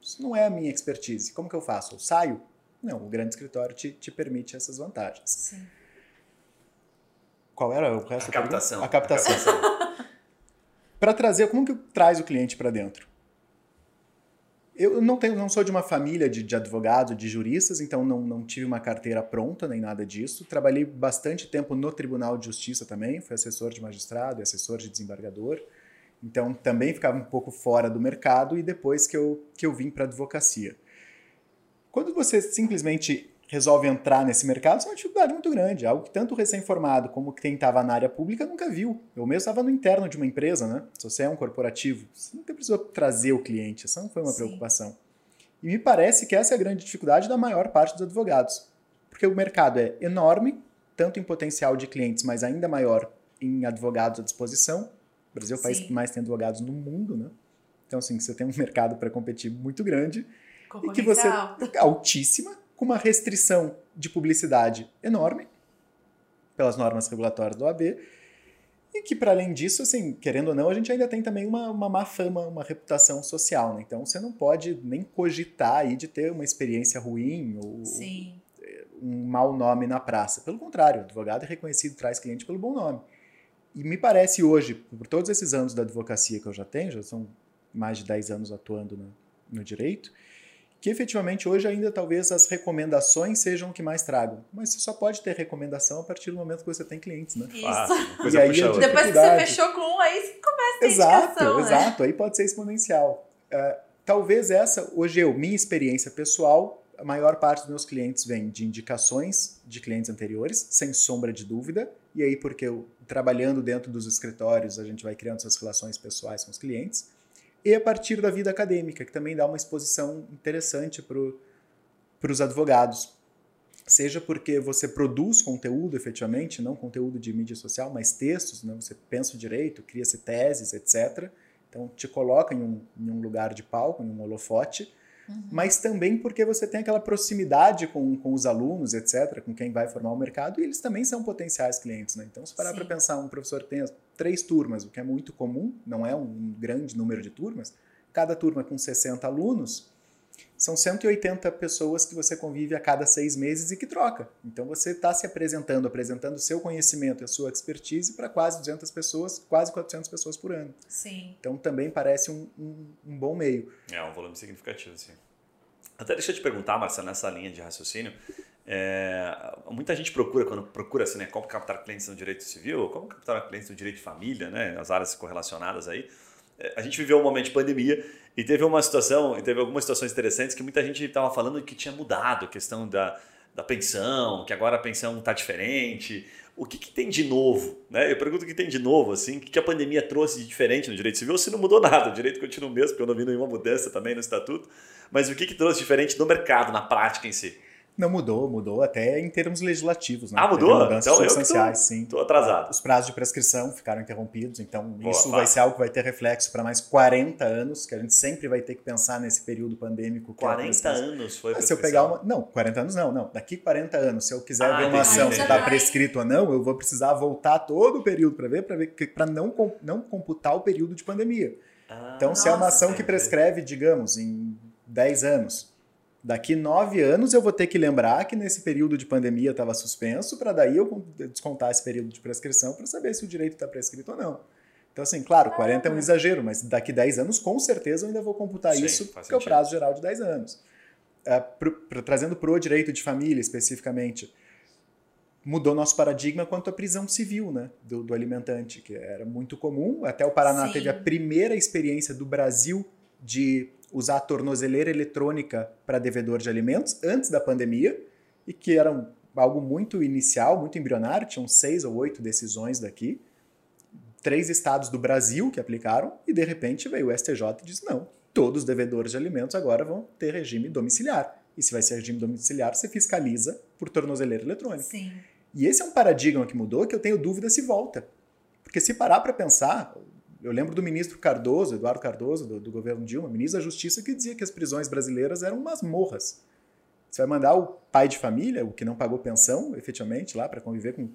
Isso não é a minha expertise. Como que eu faço? Eu saio? Não, o grande escritório te, te permite essas vantagens. Sim. Qual era o resto? A captação. A captação. A captação. para trazer, como que traz o cliente para dentro? Eu não, tenho, não sou de uma família de, de advogados, de juristas, então não, não tive uma carteira pronta nem nada disso. Trabalhei bastante tempo no Tribunal de Justiça também, fui assessor de magistrado e assessor de desembargador. Então também ficava um pouco fora do mercado e depois que eu, que eu vim para a advocacia. Quando você simplesmente resolve entrar nesse mercado, isso é uma dificuldade muito grande. Algo que tanto o recém-formado como quem estava na área pública nunca viu. Eu mesmo estava no interno de uma empresa, né? Se você é um corporativo, você nunca precisou trazer o cliente. Essa não foi uma Sim. preocupação. E me parece que essa é a grande dificuldade da maior parte dos advogados. Porque o mercado é enorme, tanto em potencial de clientes, mas ainda maior em advogados à disposição. O Brasil é o país que mais tem advogados no mundo, né? Então, assim, você tem um mercado para competir muito grande. E que você. Altíssima com uma restrição de publicidade enorme pelas normas regulatórias do AB e que, para além disso, assim, querendo ou não, a gente ainda tem também uma, uma má fama, uma reputação social, né? Então, você não pode nem cogitar aí de ter uma experiência ruim ou Sim. um mau nome na praça. Pelo contrário, o advogado é reconhecido, traz cliente pelo bom nome. E me parece hoje, por todos esses anos da advocacia que eu já tenho, já são mais de 10 anos atuando no, no direito, que efetivamente hoje ainda talvez as recomendações sejam o que mais tragam. Mas você só pode ter recomendação a partir do momento que você tem clientes, né? Isso. Ah, e aí Depois que você fechou com um, aí começa a Exato, né? exato. Aí pode ser exponencial. Uh, talvez essa, hoje eu, minha experiência pessoal, a maior parte dos meus clientes vem de indicações de clientes anteriores, sem sombra de dúvida. E aí, porque eu, trabalhando dentro dos escritórios, a gente vai criando essas relações pessoais com os clientes e a partir da vida acadêmica, que também dá uma exposição interessante para os advogados. Seja porque você produz conteúdo efetivamente, não conteúdo de mídia social, mas textos, né? você pensa o direito, cria-se teses, etc. Então te coloca em um, em um lugar de palco, em um holofote, uhum. mas também porque você tem aquela proximidade com, com os alunos, etc., com quem vai formar o mercado, e eles também são potenciais clientes. Né? Então, se parar para pensar, um professor tem três turmas, o que é muito comum, não é um grande número de turmas, cada turma com 60 alunos, são 180 pessoas que você convive a cada seis meses e que troca. Então você está se apresentando, apresentando o seu conhecimento e a sua expertise para quase 200 pessoas, quase 400 pessoas por ano. Sim. Então também parece um, um, um bom meio. É um volume significativo, sim. Até deixa eu te perguntar, Marcelo, nessa linha de raciocínio, é, muita gente procura, quando procura assim, né, como captar clientes no direito civil, como captar clientes no direito de família, né, as áreas correlacionadas aí, a gente viveu um momento de pandemia e teve uma situação, e teve algumas situações interessantes que muita gente estava falando que tinha mudado a questão da, da pensão, que agora a pensão está diferente. O que, que, tem de novo? Né? Eu pergunto o que tem de novo, assim, o que, a pandemia trouxe de diferente no direito civil, se não mudou nada, o direito continua o mesmo, porque eu não vi nenhuma mudança também no estatuto, mas o que, que trouxe diferente no mercado, na prática em si? Não mudou, mudou até em termos legislativos. Né? Ah, mudou? Então substanciais, tô, sim. Estou atrasado. Os prazos de prescrição ficaram interrompidos, então Boa, isso vai ser algo que vai ter reflexo para mais 40 anos, que a gente sempre vai ter que pensar nesse período pandêmico. 40 é anos foi ah, Se eu pegar uma... Não, 40 anos não, não. Daqui 40 anos, se eu quiser ah, ver uma ação se está prescrito ou não, eu vou precisar voltar todo o período para ver, para ver, para não, não computar o período de pandemia. Ah, então, se é uma ação que prescreve, digamos, em 10 anos, Daqui nove anos eu vou ter que lembrar que nesse período de pandemia estava suspenso, para daí eu descontar esse período de prescrição para saber se o direito está prescrito ou não. Então, assim, claro, 40 é um exagero, mas daqui 10 anos, com certeza, eu ainda vou computar Sim, isso, porque é o prazo geral de 10 anos. É, pro, pro, trazendo para o direito de família especificamente, mudou nosso paradigma quanto à prisão civil né, do, do alimentante, que era muito comum. Até o Paraná Sim. teve a primeira experiência do Brasil de usar a tornozeleira eletrônica para devedor de alimentos antes da pandemia e que era algo muito inicial, muito embrionário, tinham seis ou oito decisões daqui, três estados do Brasil que aplicaram e de repente veio o STJ e disse não, todos os devedores de alimentos agora vão ter regime domiciliar. E se vai ser regime domiciliar, você fiscaliza por tornozeleira eletrônica. Sim. E esse é um paradigma que mudou que eu tenho dúvida se volta. Porque se parar para pensar, eu lembro do ministro Cardoso, Eduardo Cardoso, do, do, governo Dilma, ministro da Justiça, que dizia que as prisões brasileiras eram umas morras. Você vai mandar o pai de família, o que não pagou pensão, efetivamente, lá para conviver com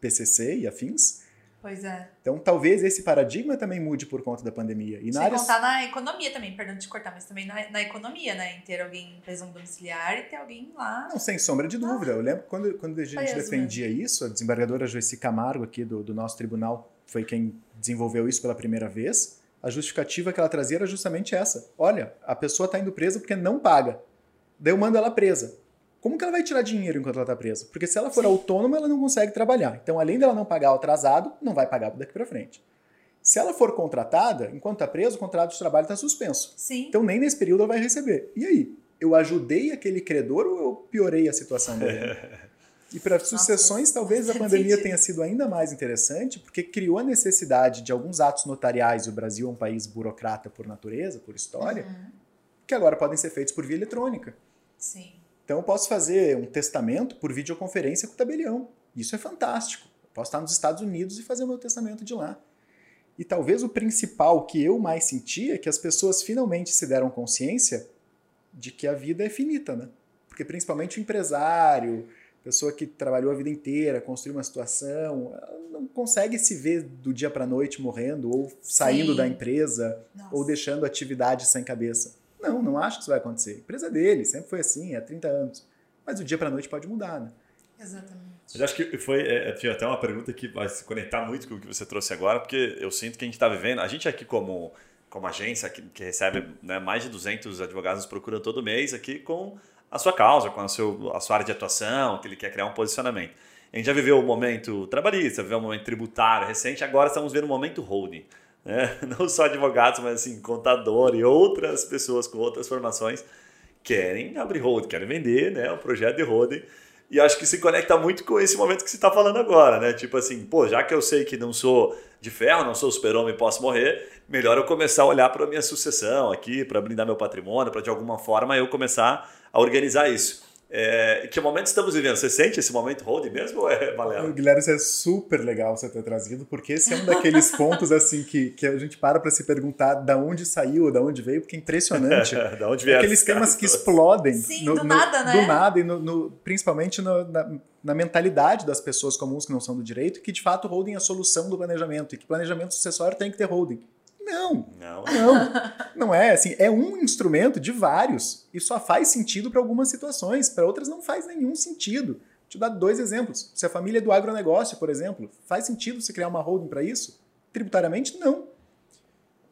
PCC e afins. Pois é. Então, talvez esse paradigma também mude por conta da pandemia. E Sem área... contar na economia também, perdão de cortar, mas também na, na, economia, né? Em ter alguém em prisão domiciliar e ter alguém lá. Não, sem sombra de dúvida. Ah, Eu lembro quando, quando a gente defendia mesmo. isso, a desembargadora Joyce Camargo, aqui do, do nosso tribunal, foi quem desenvolveu isso pela primeira vez, a justificativa que ela trazia era justamente essa. Olha, a pessoa está indo presa porque não paga. Daí eu mando ela presa. Como que ela vai tirar dinheiro enquanto ela está presa? Porque se ela for Sim. autônoma, ela não consegue trabalhar. Então, além dela não pagar o atrasado, não vai pagar daqui para frente. Se ela for contratada, enquanto está presa, o contrato de trabalho está suspenso. Sim. Então, nem nesse período ela vai receber. E aí? Eu ajudei aquele credor ou eu piorei a situação dele? E para sucessões, talvez a pandemia tenha sido ainda mais interessante, porque criou a necessidade de alguns atos notariais, e o Brasil é um país burocrata por natureza, por história, uhum. que agora podem ser feitos por via eletrônica. Sim. Então eu posso fazer um testamento por videoconferência com o tabelião. Isso é fantástico. Eu posso estar nos Estados Unidos e fazer o meu testamento de lá. E talvez o principal que eu mais senti é que as pessoas finalmente se deram consciência de que a vida é finita, né? Porque principalmente o empresário, pessoa que trabalhou a vida inteira, construiu uma situação, não consegue se ver do dia para noite morrendo ou saindo Sim. da empresa Nossa. ou deixando atividade sem cabeça. Não, não acho que isso vai acontecer. A empresa é dele, sempre foi assim, há 30 anos. Mas do dia para noite pode mudar, né? Exatamente. Mas acho que foi é, tinha até uma pergunta que vai se conectar muito com o que você trouxe agora, porque eu sinto que a gente está vivendo, a gente aqui como como agência que, que recebe né, mais de 200 advogados nos procura todo mês aqui com a sua causa, com a, seu, a sua área de atuação, que ele quer criar um posicionamento. A gente já viveu o momento trabalhista, viveu o momento tributário recente, agora estamos vendo o momento holding. Né? Não só advogados, mas assim, contador e outras pessoas com outras formações querem abrir holding, querem vender né, o projeto de holding. E acho que se conecta muito com esse momento que você está falando agora, né? Tipo assim, pô, já que eu sei que não sou de ferro, não sou super-homem e posso morrer, melhor eu começar a olhar para a minha sucessão aqui, para blindar meu patrimônio, para de alguma forma eu começar a organizar isso. É, que momento estamos vivendo? Você sente esse momento holding mesmo ou é balela? Guilherme, isso é super legal você ter trazido, porque esse é um daqueles pontos assim que, que a gente para para se perguntar da onde saiu, da onde veio, porque é impressionante. da onde vieram Aqueles temas que explodem Sim, no, do no, nada, né? Do nada, e no, no, principalmente no, na, na, mentalidade das pessoas comuns que não são do direito, que de fato holding é a solução do planejamento, e que planejamento sucessório tem que ter holding. Não, não, não, não é assim. É um instrumento de vários e só faz sentido para algumas situações, para outras não faz nenhum sentido. Deixa eu dar dois exemplos. Se a família é do agronegócio, por exemplo, faz sentido você criar uma holding para isso? Tributariamente, não.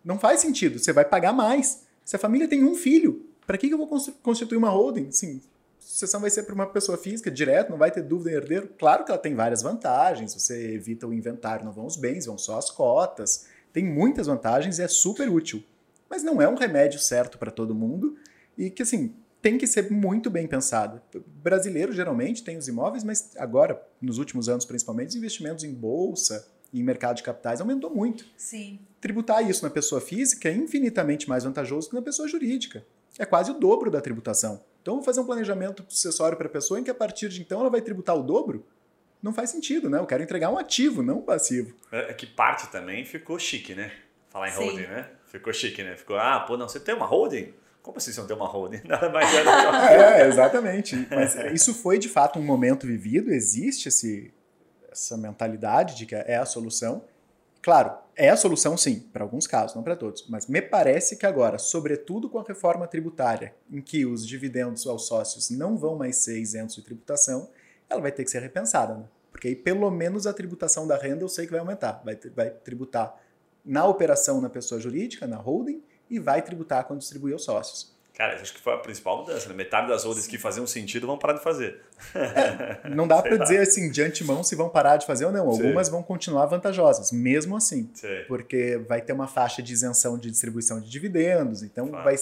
Não faz sentido. Você vai pagar mais. Se a família tem um filho, para que eu vou constituir uma holding? Sim, sucessão vai ser para uma pessoa física, direto, não vai ter dúvida em herdeiro. Claro que ela tem várias vantagens. Você evita o inventário, não vão os bens, vão só as cotas tem muitas vantagens e é super útil. Mas não é um remédio certo para todo mundo e que, assim, tem que ser muito bem pensado. O brasileiro geralmente tem os imóveis, mas agora, nos últimos anos principalmente, os investimentos em bolsa e em mercado de capitais aumentou muito. Sim. Tributar isso na pessoa física é infinitamente mais vantajoso que na pessoa jurídica. É quase o dobro da tributação. Então, vou fazer um planejamento sucessório para a pessoa em que a partir de então ela vai tributar o dobro não faz sentido, né? Eu quero entregar um ativo, não um passivo. É, é que parte também ficou chique, né? Falar em Sim. holding, né? Ficou chique, né? Ficou, ah, pô, não, você tem uma holding? Como assim você não tem uma holding? Nada mais é do que É, exatamente. Mas isso foi de fato um momento vivido, existe esse, essa mentalidade de que é a solução. Claro, é a solução sim, para alguns casos, não para todos. Mas me parece que agora, sobretudo com a reforma tributária, em que os dividendos aos sócios não vão mais ser isentos de tributação, ela vai ter que ser repensada, né? Porque aí pelo menos a tributação da renda eu sei que vai aumentar. Vai, vai tributar na operação na pessoa jurídica, na holding, e vai tributar quando distribuir aos sócios. Cara, acho que foi a principal mudança. Né? Metade das holdings que faziam sentido vão parar de fazer. É, não dá para dizer assim de antemão se vão parar de fazer ou não. Algumas Sim. vão continuar vantajosas, mesmo assim. Sim. Porque vai ter uma faixa de isenção de distribuição de dividendos. Então, vai,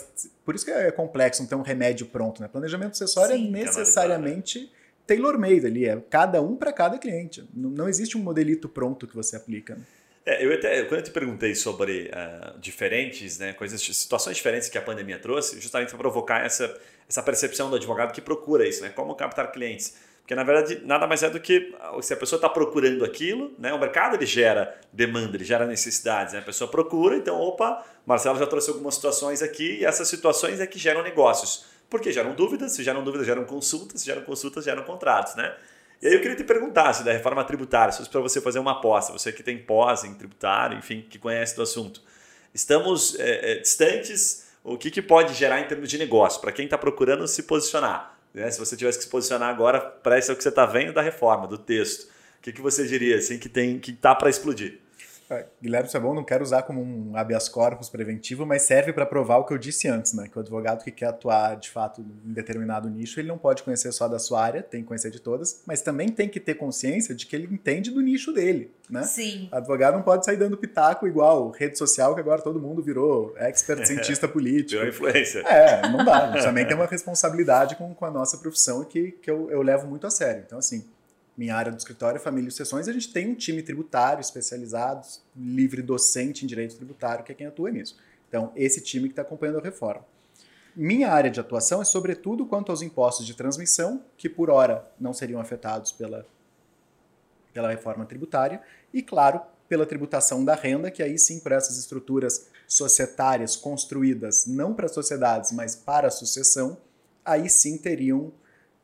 por isso que é complexo não ter um remédio pronto. Né? Planejamento sucessório é Sim. é necessariamente tailor-made ali, é cada um para cada cliente. Não, não, existe um modelito pronto que você aplica. É, eu até, quando eu te perguntei sobre uh, diferentes, né, coisas, situações diferentes que a pandemia trouxe, justamente para provocar essa, essa percepção do advogado que procura isso, né, como captar clientes. Porque, na verdade, nada mais é do que ah, se a pessoa está procurando aquilo, né, o mercado ele gera demanda, ele gera necessidades. Né, a pessoa procura, então, opa, Marcelo já trouxe algumas situações aqui e essas situações é que geram negócios. Porque geram dúvidas, se geram dúvidas, geram consultas, se geram consultas, geram contratos, né? E aí eu queria te perguntar se da reforma tributária, se fosse para você fazer uma aposta, você que tem pós em tributário, enfim, que conhece do assunto. Estamos é, é, distantes, o que, que pode gerar em termos de negócio, para quem está procurando se posicionar? Né? Se você tivesse que se posicionar agora isso é o que você está vendo da reforma, do texto, o que, que você diria assim, que tem que está para explodir? É, Guilherme Sabão não quero usar como um habeas corpus preventivo, mas serve para provar o que eu disse antes, né? Que o advogado que quer atuar de fato em determinado nicho, ele não pode conhecer só da sua área, tem que conhecer de todas, mas também tem que ter consciência de que ele entende do nicho dele, né? Sim. O advogado não pode sair dando pitaco igual rede social, que agora todo mundo virou expert cientista político. Virou influência. É, não dá. A gente também tem uma responsabilidade com, com a nossa profissão que, que eu, eu levo muito a sério. Então, assim, minha área do escritório, família e sessões, a gente tem um time tributário especializado, livre docente em direito tributário, que é quem atua nisso. Então, esse time que está acompanhando a reforma. Minha área de atuação é sobretudo quanto aos impostos de transmissão, que por hora não seriam afetados pela, pela reforma tributária, e, claro, pela tributação da renda, que aí sim, para essas estruturas societárias construídas não para sociedades, mas para a sucessão, aí sim teriam,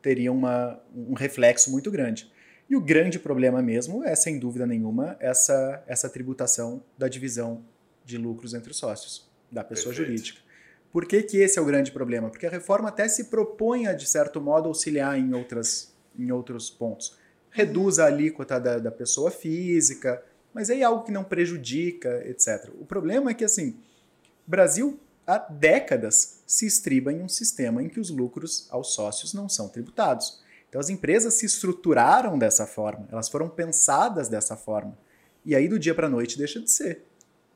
teriam uma, um reflexo muito grande. E o grande problema mesmo é, sem dúvida nenhuma, essa, essa tributação da divisão de lucros entre os sócios, da pessoa Perfeito. jurídica. Por que, que esse é o grande problema? Porque a reforma até se propõe a, de certo modo, auxiliar em, outras, em outros pontos. Reduz a alíquota da, da pessoa física, mas aí é algo que não prejudica, etc. O problema é que, assim, o Brasil há décadas se estriba em um sistema em que os lucros aos sócios não são tributados. Então as empresas se estruturaram dessa forma, elas foram pensadas dessa forma. E aí do dia para a noite deixa de ser.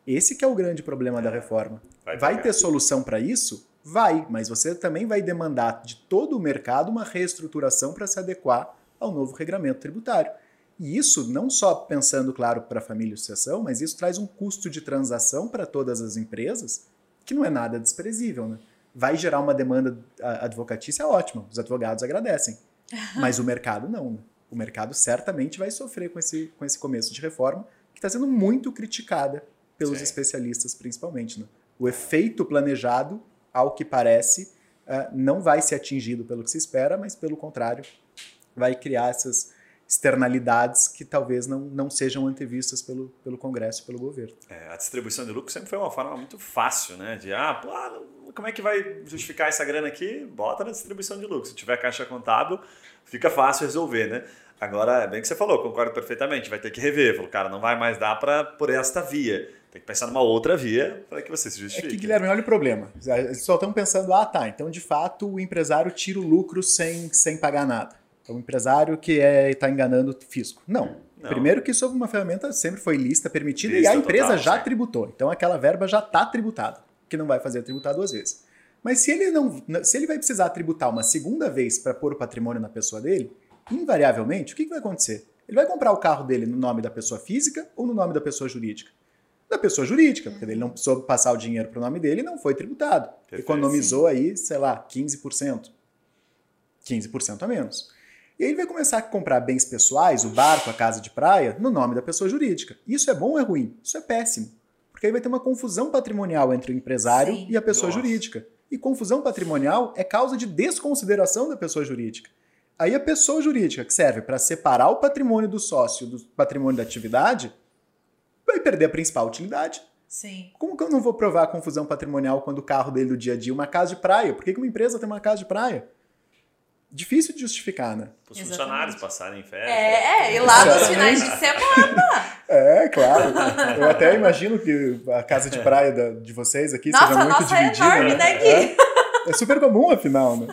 Esse que é o grande problema é, da reforma. Vai, vai ter solução para isso? Vai, mas você também vai demandar de todo o mercado uma reestruturação para se adequar ao novo regramento tributário. E isso não só pensando, claro, para a família e sucessão, mas isso traz um custo de transação para todas as empresas que não é nada desprezível. Né? vai gerar uma demanda advocatícia ótima, os advogados agradecem. Mas o mercado não. Né? O mercado certamente vai sofrer com esse, com esse começo de reforma, que está sendo muito criticada pelos Sim. especialistas, principalmente. Né? O efeito planejado, ao que parece, uh, não vai ser atingido pelo que se espera, mas, pelo contrário, vai criar essas externalidades que talvez não, não sejam antevistas pelo, pelo Congresso e pelo governo. É, a distribuição de lucro sempre foi uma forma muito fácil, né? De, ah, pô, como é que vai justificar essa grana aqui? Bota na distribuição de lucro. Se tiver caixa contábil, fica fácil resolver, né? Agora, é bem que você falou, concordo perfeitamente, vai ter que rever. Falou, cara, não vai mais dar para por esta via. Tem que pensar numa outra via para que você se justifique. É que, Guilherme, olha o problema. Eles só estão pensando, ah, tá, então de fato o empresário tira o lucro sem, sem pagar nada. Então, o empresário que está é, tá enganando o fisco. Não. Não. Primeiro que isso é uma ferramenta sempre foi lista, permitida lista e a empresa total, já sim. tributou. Então aquela verba já está tributada, que não vai fazer tributar duas vezes. Mas se ele não, se ele vai precisar tributar uma segunda vez para pôr o patrimônio na pessoa dele, invariavelmente, o que, que vai acontecer? Ele vai comprar o carro dele no nome da pessoa física ou no nome da pessoa jurídica? Da pessoa jurídica, porque ele não soube passar o dinheiro para o nome dele e não foi tributado. Perfeito, Economizou aí, sei lá, 15%. 15% a menos. E aí ele vai começar a comprar bens pessoais, o barco, a casa de praia, no nome da pessoa jurídica. Isso é bom ou é ruim? Isso é péssimo. Porque aí vai ter uma confusão patrimonial entre o empresário Sim. e a pessoa Nossa. jurídica. E confusão patrimonial é causa de desconsideração da pessoa jurídica. Aí a pessoa jurídica, que serve para separar o patrimônio do sócio do patrimônio da atividade, vai perder a principal utilidade. Sim. Como que eu não vou provar a confusão patrimonial quando o carro dele do dia a dia é uma casa de praia? Por que uma empresa tem uma casa de praia? Difícil de justificar, né? Os funcionários passarem férias. É, é, e lá nos finais de semana. é, claro. Eu até imagino que a casa de praia da, de vocês aqui nossa, seja muito nossa dividida. É enorme, né, Gui? É, é super comum, afinal, né?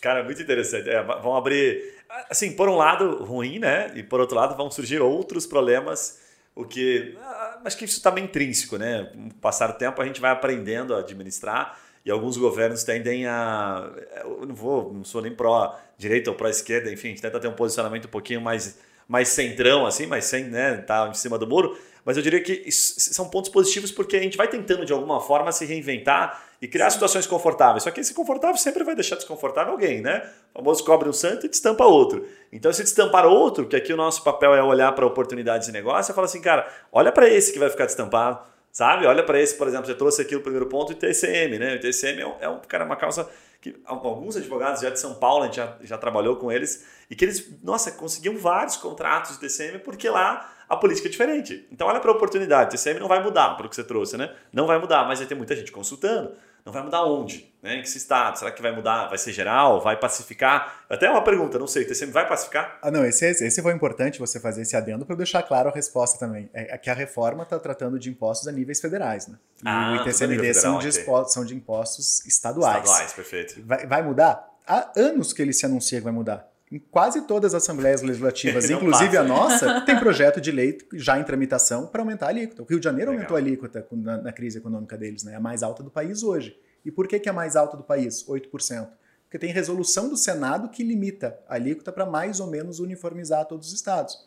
Cara, muito interessante. É, vão abrir. Assim, por um lado, ruim, né? E por outro lado, vão surgir outros problemas. O que. Ah, acho que isso está meio intrínseco, né? Com o passar do tempo, a gente vai aprendendo a administrar e alguns governos tendem a. Eu não vou, não sou nem pró-direita ou pró-esquerda, enfim, a gente tenta ter um posicionamento um pouquinho mais, mais centrão, assim, mas sem né, estar tá em cima do muro. Mas eu diria que são pontos positivos porque a gente vai tentando de alguma forma se reinventar e criar Sim. situações confortáveis. Só que esse confortável sempre vai deixar desconfortável alguém, né? O famoso cobre um santo e destampa outro. Então, se destampar outro, que aqui o nosso papel é olhar para oportunidades de negócio, eu falo assim, cara, olha para esse que vai ficar destampado Sabe? Olha para esse, por exemplo, você trouxe aqui o primeiro ponto, o TCM, né? O TCM é, um, é um, cara, uma causa que alguns advogados já de São Paulo, a gente já, já trabalhou com eles, e que eles, nossa, conseguiam vários contratos de TCM porque lá a política é diferente. Então olha para a oportunidade, o TCM não vai mudar para o que você trouxe, né? Não vai mudar, mas vai ter muita gente consultando. Não vai mudar onde? Né? Em que estado? Será que vai mudar? Vai ser geral? Vai pacificar? Até uma pergunta, não sei, o TCM vai pacificar? Ah, não, esse, esse foi importante você fazer esse adendo para deixar claro a resposta também. É, é que a reforma está tratando de impostos a níveis federais, né? E ah, o ITCMD são, de okay. são de impostos estaduais. Estaduais, perfeito. Vai, vai mudar? Há anos que ele se anuncia que vai mudar. Em quase todas as assembleias legislativas, inclusive passa. a nossa, tem projeto de lei já em tramitação para aumentar a alíquota. O Rio de Janeiro Legal. aumentou a alíquota na, na, crise econômica deles, né? É a mais alta do país hoje. E por que, que é a mais alta do país? 8%. Porque tem resolução do Senado que limita a alíquota para mais ou menos uniformizar todos os estados.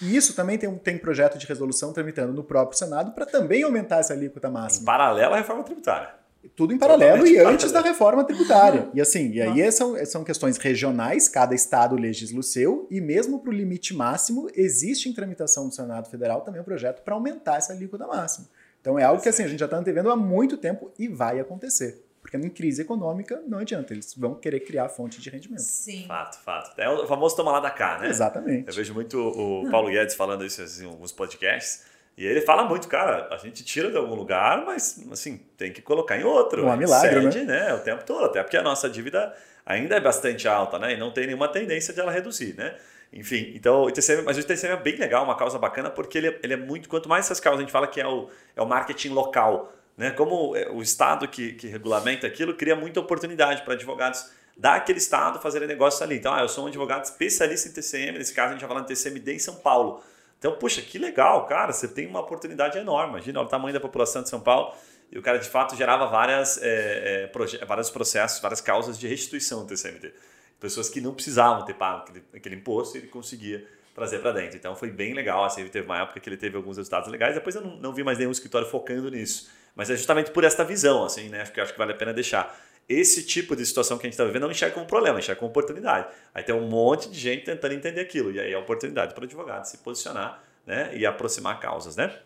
E isso também tem tem projeto de resolução tramitando no próprio Senado para também aumentar essa alíquota máxima. Em paralelo à reforma tributária. Tudo em paralelo Totalmente e antes da reforma tributária. E assim, e aí são, são questões regionais, cada estado legisla o seu, e mesmo para o limite máximo, existe em tramitação do Senado Federal também um projeto para aumentar essa alíquota máxima. Então é algo que assim, a gente já está antevendo há muito tempo e vai acontecer. Porque em crise econômica não adianta, eles vão querer criar fonte de rendimento. Sim. Fato, fato. É o famoso toma lá da cá, né? Exatamente. Eu vejo muito o Paulo Guedes falando isso assim, em alguns podcasts e ele fala muito, cara, a gente tira de algum lugar, mas assim, tem que colocar em outro. Um milagre, cede, né? né? O tempo todo, até porque a nossa dívida ainda é bastante alta, né? E não tem nenhuma tendência de ela reduzir, né? Enfim, então o ITCM, mas o ITCM é bem legal, uma causa bacana, porque ele, ele é muito, quanto mais essas causas a gente fala que é o, é o marketing local, né? Como é, o Estado que, que regulamenta aquilo cria muita oportunidade para advogados daquele Estado fazerem negócio ali. Então, ah, eu sou um advogado especialista em TCM, nesse caso a gente vai falar em TCMD em São Paulo. Então, puxa, que legal, cara, você tem uma oportunidade enorme. Imagina o tamanho da população de São Paulo. E o cara, de fato, gerava várias, é, é, vários processos, várias causas de restituição do TCMT. Pessoas que não precisavam ter pago aquele, aquele imposto e ele conseguia trazer para dentro. Então, foi bem legal. Assim, ele teve uma época que ele teve alguns resultados legais. Depois eu não, não vi mais nenhum escritório focando nisso. Mas é justamente por esta visão, assim, né? Acho que vale a pena deixar. Esse tipo de situação que a gente está vivendo não enxerga como problema, enxerga como oportunidade. Aí tem um monte de gente tentando entender aquilo. E aí é a oportunidade para o advogado se posicionar né? e aproximar causas, né?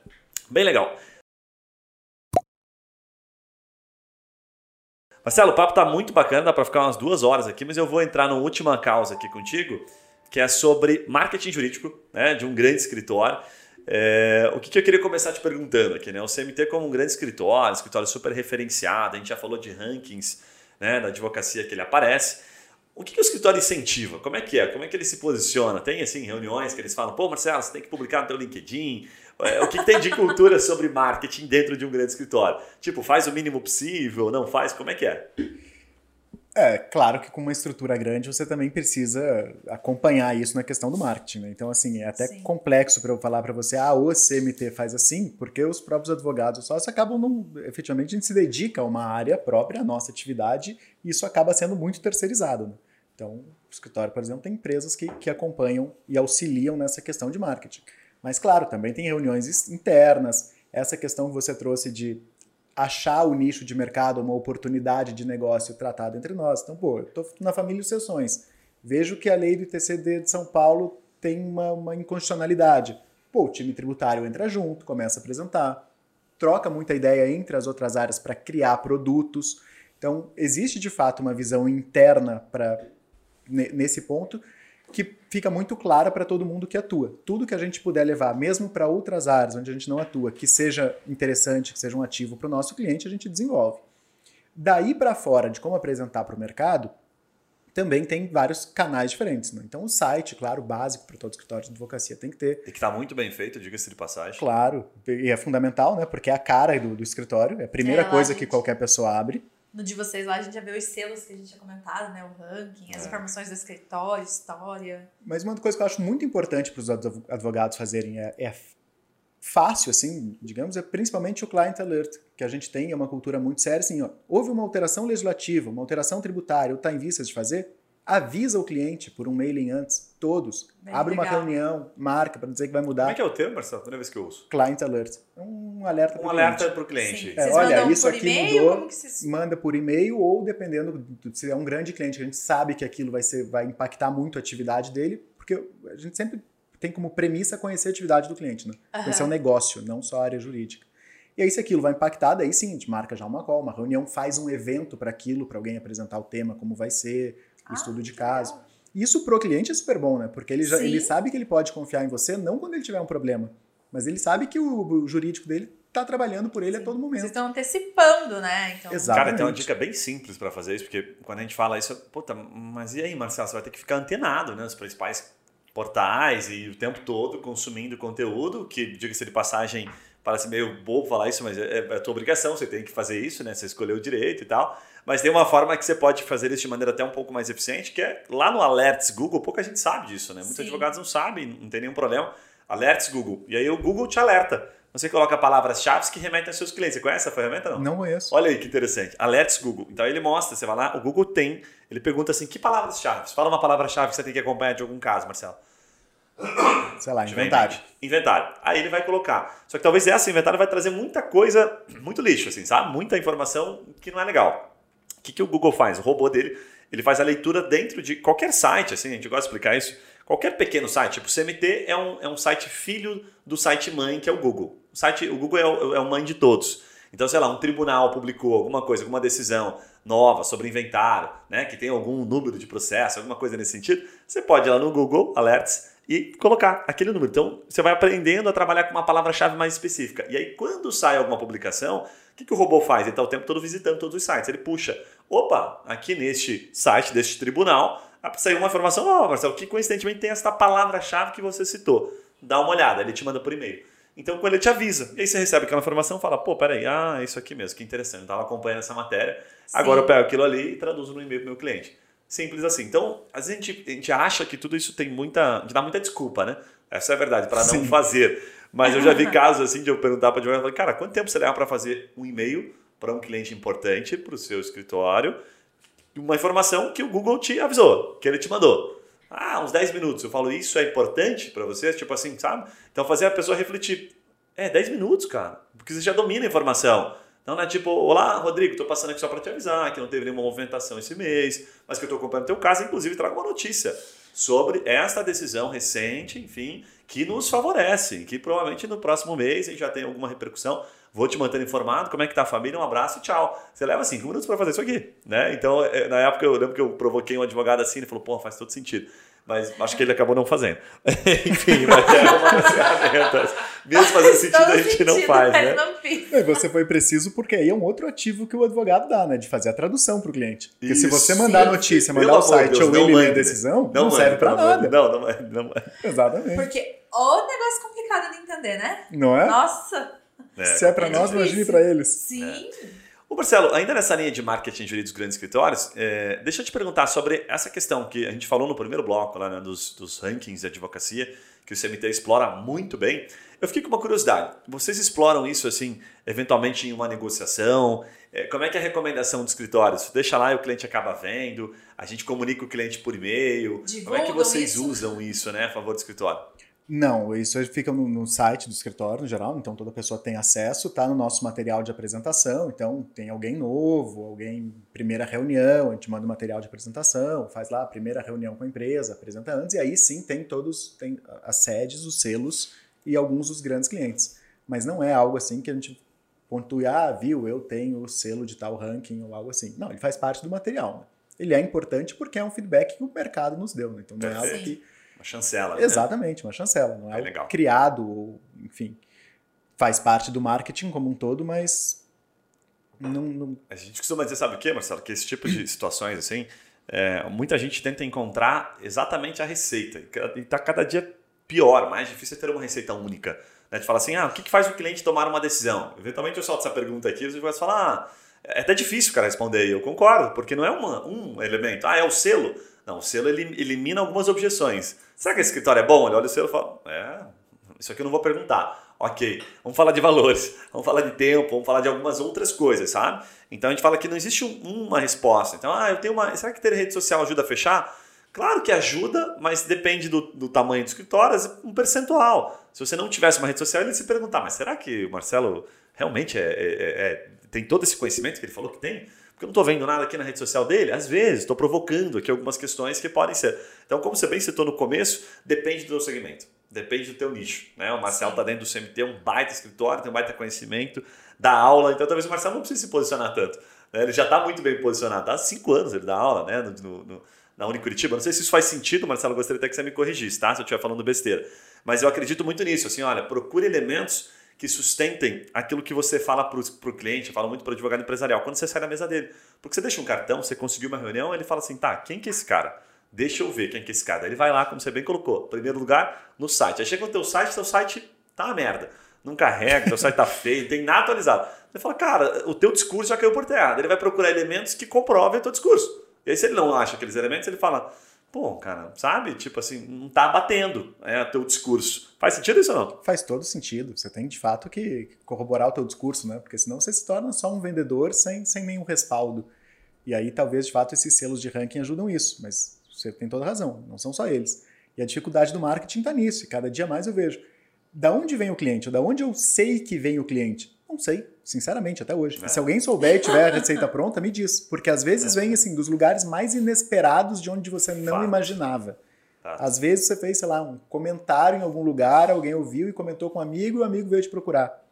Bem legal. Marcelo, o papo está muito bacana, dá para ficar umas duas horas aqui, mas eu vou entrar na última causa aqui contigo, que é sobre marketing jurídico né, de um grande escritório. É, o que, que, eu queria começar te perguntando aqui, né? O CMT como um grande escritório, escritório super referenciado, a gente já falou de rankings né, da advocacia que ele aparece. O que, que o escritório incentiva? Como é que é? Como é que ele se posiciona? Tem assim reuniões que eles falam, pô, Marcelo, você tem que publicar no teu LinkedIn, é, o que tem de cultura sobre marketing dentro de um grande escritório? Tipo, faz o mínimo possível, não faz? Como é que é? É, claro que com uma estrutura grande você também precisa acompanhar isso na questão do marketing. Né? Então, assim, é até Sim. complexo para eu falar para você, ah, o CMT faz assim, porque os próprios advogados sócios acabam, não, efetivamente, a gente se dedica a uma área própria, a nossa atividade, e isso acaba sendo muito terceirizado. Né? Então, o escritório, por exemplo, tem empresas que, que acompanham e auxiliam nessa questão de marketing. Mas, claro, também tem reuniões internas. Essa questão que você trouxe de achar o nicho de mercado, uma oportunidade de negócio tratado entre nós. Então, pô, eu estou na família Sessões. Vejo que a lei do ITCD de São Paulo tem uma, uma inconstitucionalidade. Pô, o time tributário entra junto, começa a apresentar, troca muita ideia entre as outras áreas para criar produtos. Então, existe de fato uma visão interna para nesse ponto que fica muito clara para todo mundo que atua. Tudo que a gente puder levar, mesmo para outras áreas onde a gente não atua, que seja interessante, que seja um ativo para o nosso cliente, a gente desenvolve. Daí para fora de como apresentar para o mercado, também tem vários canais diferentes. Né? Então, o site, claro, básico para todo escritório de advocacia tem que ter. E que está muito bem feito, diga-se de passagem. Claro, e é fundamental, né? Porque é a cara do, do escritório, é a primeira é, coisa gente... que qualquer pessoa abre no de vocês lá a gente já vê os selos que a gente tinha comentado, né? O ranking, as é. informações do escritório, história. Mas uma coisa que eu acho muito importante para os advogados fazerem é, é, fácil, assim, digamos, é principalmente o client alert, que a gente tem, é uma cultura muito séria, assim, ó, houve uma alteração legislativa, uma alteração tributária, ou está em vista de fazer, avisa o cliente por um mailing antes, todos. Bem Abre legal. uma reunião, marca para dizer que vai mudar. Como é que é o termo, Marcelo? Primeira vez que eu uso. Client alert. É um alerta Um alerta para o cliente. É, olha, isso aqui mudou, vocês... manda por e-mail ou dependendo se é um grande cliente, a gente sabe que aquilo vai, ser, vai impactar muito a atividade dele, porque a gente sempre tem como premissa conhecer a atividade do cliente, né? Uhum. Conhecer o negócio, não só a área jurídica. E aí, se aquilo vai impactar, daí sim, a gente marca já uma call, uma reunião, faz um evento para aquilo, para alguém apresentar o tema, como vai ser, o ah, estudo de caso. Legal. Isso pro cliente é super bom, né? Porque ele, já, ele sabe que ele pode confiar em você, não quando ele tiver um problema, mas ele sabe que o, o jurídico dele tá trabalhando por ele Sim. a todo momento. Vocês estão antecipando, né? Então... Exatamente. Cara, tem uma dica bem simples para fazer isso, porque quando a gente fala isso, puta, mas e aí, Marcelo, você vai ter que ficar antenado, né? Os principais portais e o tempo todo consumindo conteúdo, que, diga-se de passagem, parece meio bobo falar isso, mas é, é a tua obrigação, você tem que fazer isso, né? Você escolheu o direito e tal. Mas tem uma forma que você pode fazer isso de maneira até um pouco mais eficiente, que é lá no Alerts Google, pouca gente sabe disso, né? Muitos Sim. advogados não sabem, não tem nenhum problema. Alerts Google. E aí o Google te alerta. Você coloca palavras-chave que remetem aos seus clientes. Você conhece essa ferramenta não? Não conheço. Olha aí que interessante. Alerts Google. Então ele mostra, você vai lá, o Google tem, ele pergunta assim, que palavras-chave? Fala uma palavra-chave que você tem que acompanhar de algum caso, Marcelo. Sei lá, inventário. Inventário. Aí ele vai colocar. Só que talvez essa inventário vai trazer muita coisa, muito lixo, assim, sabe? Muita informação que não é legal. O que, que o Google faz? O robô dele, ele faz a leitura dentro de qualquer site, assim, a gente gosta de explicar isso. Qualquer pequeno site, tipo o CMT é um, é um site filho do site mãe, que é o Google. O, site, o Google é o, é o mãe de todos. Então, sei lá, um tribunal publicou alguma coisa, alguma decisão nova sobre inventário, né, que tem algum número de processo, alguma coisa nesse sentido, você pode ir lá no Google Alerts e colocar aquele número. Então, você vai aprendendo a trabalhar com uma palavra-chave mais específica. E aí, quando sai alguma publicação, que, que o robô faz? Ele está o tempo todo visitando todos os sites. Ele puxa, opa, aqui neste site deste tribunal, saiu uma informação nova, Marcelo, que coincidentemente tem essa palavra-chave que você citou. Dá uma olhada, ele te manda por e-mail. Então, quando ele te avisa, e aí você recebe aquela informação fala, pô, peraí, ah, isso aqui mesmo, que interessante, eu estava acompanhando essa matéria, Sim. agora eu pego aquilo ali e traduzo no e-mail para meu cliente. Simples assim. Então, às vezes a gente, a gente acha que tudo isso tem muita. Dá muita desculpa, né? Essa é a verdade, para não fazer. Mas eu já vi casos assim de eu perguntar para o advogado, cara, quanto tempo você leva para fazer um e-mail para um cliente importante, para o seu escritório, uma informação que o Google te avisou, que ele te mandou. Ah, uns 10 minutos. Eu falo, isso é importante para você? Tipo assim, sabe? Então fazer a pessoa refletir. É, 10 minutos, cara. Porque você já domina a informação. Então não é tipo, olá, Rodrigo, estou passando aqui só para te avisar que não teve nenhuma movimentação esse mês, mas que eu estou acompanhando o teu caso, inclusive trago uma notícia sobre esta decisão recente, enfim, que nos favorece, que provavelmente no próximo mês a gente já tem alguma repercussão. Vou te manter informado, como é que tá a família, um abraço e tchau. Você leva cinco minutos para fazer isso aqui, né? Então, é, na época eu lembro que eu provoquei um advogado assim, ele falou, pô, faz todo sentido mas acho que ele acabou não fazendo. Enfim, mas é uma das ferramentas. Mesmo fazendo sentido, a gente sentido, não faz, né? Não fiz. E você foi preciso porque aí é um outro ativo que o advogado dá, né? De fazer a tradução para o cliente. Porque Isso. se você mandar a notícia, mandar Pelo o site Deus, ou ele ler a decisão, não, não serve para nada. Não, não é, não é. Exatamente. Porque o negócio complicado de entender, né? Não é? Nossa! É, se é para nós, imagine para eles. Sim. É. Ô Marcelo, ainda nessa linha de marketing de dos grandes escritórios, é, deixa eu te perguntar sobre essa questão que a gente falou no primeiro bloco lá, né, dos, dos rankings de advocacia, que o CMT explora muito bem. Eu fiquei com uma curiosidade. Vocês exploram isso assim, eventualmente em uma negociação? É, como é que é a recomendação dos escritórios? Deixa lá e o cliente acaba vendo, a gente comunica o cliente por e-mail. Como é que vocês isso? usam isso né, a favor do escritório? Não, isso fica no, no, site do escritório, no geral, então toda pessoa tem acesso, está no nosso material de apresentação, então tem alguém novo, alguém, primeira reunião, a gente manda o material de apresentação, faz lá a primeira reunião com a empresa, apresenta antes, e aí sim tem todos, tem as sedes, os selos e alguns dos grandes clientes. Mas não é algo assim que a gente pontue, ah, viu, eu tenho o selo de tal ranking ou algo assim. Não, ele faz parte do material. Né? Ele é importante porque é um feedback que o mercado nos deu, né? então não é algo que uma chancela. Né? Exatamente, uma chancela. Não é, é legal. criado, enfim. Faz parte do marketing como um todo, mas não, não... A gente costuma dizer, sabe o que, Marcelo? Que esse tipo de situações, assim, é, muita gente tenta encontrar exatamente a receita. E está cada dia pior, mais difícil é ter uma receita única. Né? De falar assim, ah, o que, que faz o cliente tomar uma decisão? Eventualmente eu solto essa pergunta aqui, você vai falar, ah, é até difícil o cara responder. Eu concordo, porque não é uma, um elemento. Ah, é o selo. Não, o selo ele elimina algumas objeções. Será que esse escritório é bom? Ele olha o selo e fala: É, isso aqui eu não vou perguntar. Ok, vamos falar de valores, vamos falar de tempo, vamos falar de algumas outras coisas, sabe? Então a gente fala que não existe um, uma resposta. Então, ah, eu tenho uma. Será que ter rede social ajuda a fechar? Claro que ajuda, mas depende do, do tamanho do escritório, um percentual. Se você não tivesse uma rede social, ele se perguntar, mas será que o Marcelo realmente é, é, é, tem todo esse conhecimento que ele falou que tem? Porque eu não estou vendo nada aqui na rede social dele. Às vezes, estou provocando aqui algumas questões que podem ser. Então, como você bem citou no começo, depende do teu segmento, depende do teu nicho. Né? O Marcelo está dentro do CMT, um baita escritório, tem um baita conhecimento, dá aula, então talvez o Marcelo não precise se posicionar tanto. Né? Ele já está muito bem posicionado. Há cinco anos ele dá aula né? no, no, na Unicuritiba. Não sei se isso faz sentido, Marcelo, gostaria até que você me corrigisse, tá? se eu estiver falando besteira. Mas eu acredito muito nisso. Assim, olha, procure elementos que sustentem aquilo que você fala para o cliente, eu falo muito para o advogado empresarial, quando você sai da mesa dele. Porque você deixa um cartão, você conseguiu uma reunião, ele fala assim, tá, quem que é esse cara? Deixa eu ver quem que é esse cara. Ele vai lá, como você bem colocou, primeiro lugar, no site. Aí chega no teu site, teu site tá uma merda. Não carrega, teu site tá feio, tem nada atualizado. Você fala, cara, o teu discurso já caiu por terra. Ele vai procurar elementos que comprovem o teu discurso. E aí se ele não acha aqueles elementos, ele fala, pô, cara, sabe? Tipo assim, não tá batendo é, o teu discurso. Faz sentido isso ou não? Faz todo sentido. Você tem de fato que corroborar o teu discurso, né? Porque senão você se torna só um vendedor sem, sem nenhum respaldo. E aí talvez de fato esses selos de ranking ajudam isso, mas você tem toda razão, não são só eles. E a dificuldade do marketing está nisso, e cada dia mais eu vejo. Da onde vem o cliente? Da onde eu sei que vem o cliente? Não sei, sinceramente, até hoje. É. Se alguém souber e tiver a receita pronta, me diz. Porque às vezes é. vem assim dos lugares mais inesperados de onde você não Fato. imaginava. Tá. Às vezes você fez, sei lá, um comentário em algum lugar, alguém ouviu e comentou com um amigo e o amigo veio te procurar.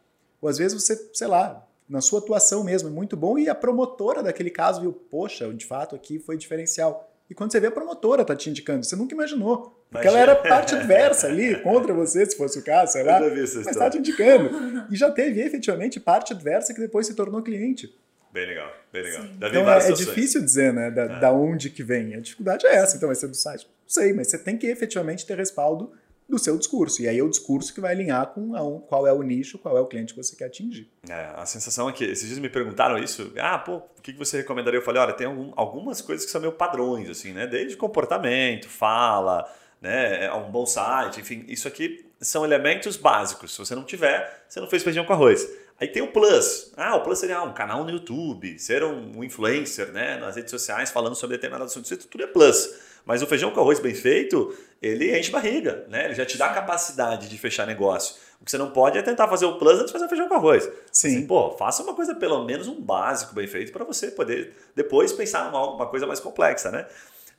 Ou às vezes você, sei lá, na sua atuação mesmo, é muito bom e a promotora daquele caso viu, poxa, de fato aqui foi diferencial. E quando você vê a promotora tá te indicando, você nunca imaginou. Porque ela era parte adversa ali, contra você, se fosse o caso, sei lá. Mas está te indicando. E já teve efetivamente parte adversa que depois se tornou cliente. Bem legal, bem legal. Então é, é, difícil dizer, né, da, é. da, onde que vem. A dificuldade é essa, então vai ser do site. Não sei, mas você tem que efetivamente ter respaldo do seu discurso. E aí é o discurso que vai alinhar com a, qual é o nicho, qual é o cliente que você quer atingir. É, a sensação é que esses dias me perguntaram isso. Ah, pô, o que você recomendaria? Eu falei, olha, tem algum, algumas coisas que são meio padrões, assim, né? Desde comportamento, fala, né? É um bom site, enfim, isso aqui são elementos básicos. Se você não tiver, você não fez feijão com arroz. Aí tem o Plus. Ah, o Plus seria um canal no YouTube, ser um influencer né, nas redes sociais falando sobre determinado assunto. Isso tudo é Plus. Mas o feijão com arroz bem feito, ele enche barriga, né? Ele já te dá a capacidade de fechar negócio. O que você não pode é tentar fazer o plus antes de fazer o feijão com arroz. Sim. Assim, pô, faça uma coisa, pelo menos um básico bem feito, para você poder depois pensar numa uma coisa mais complexa, né?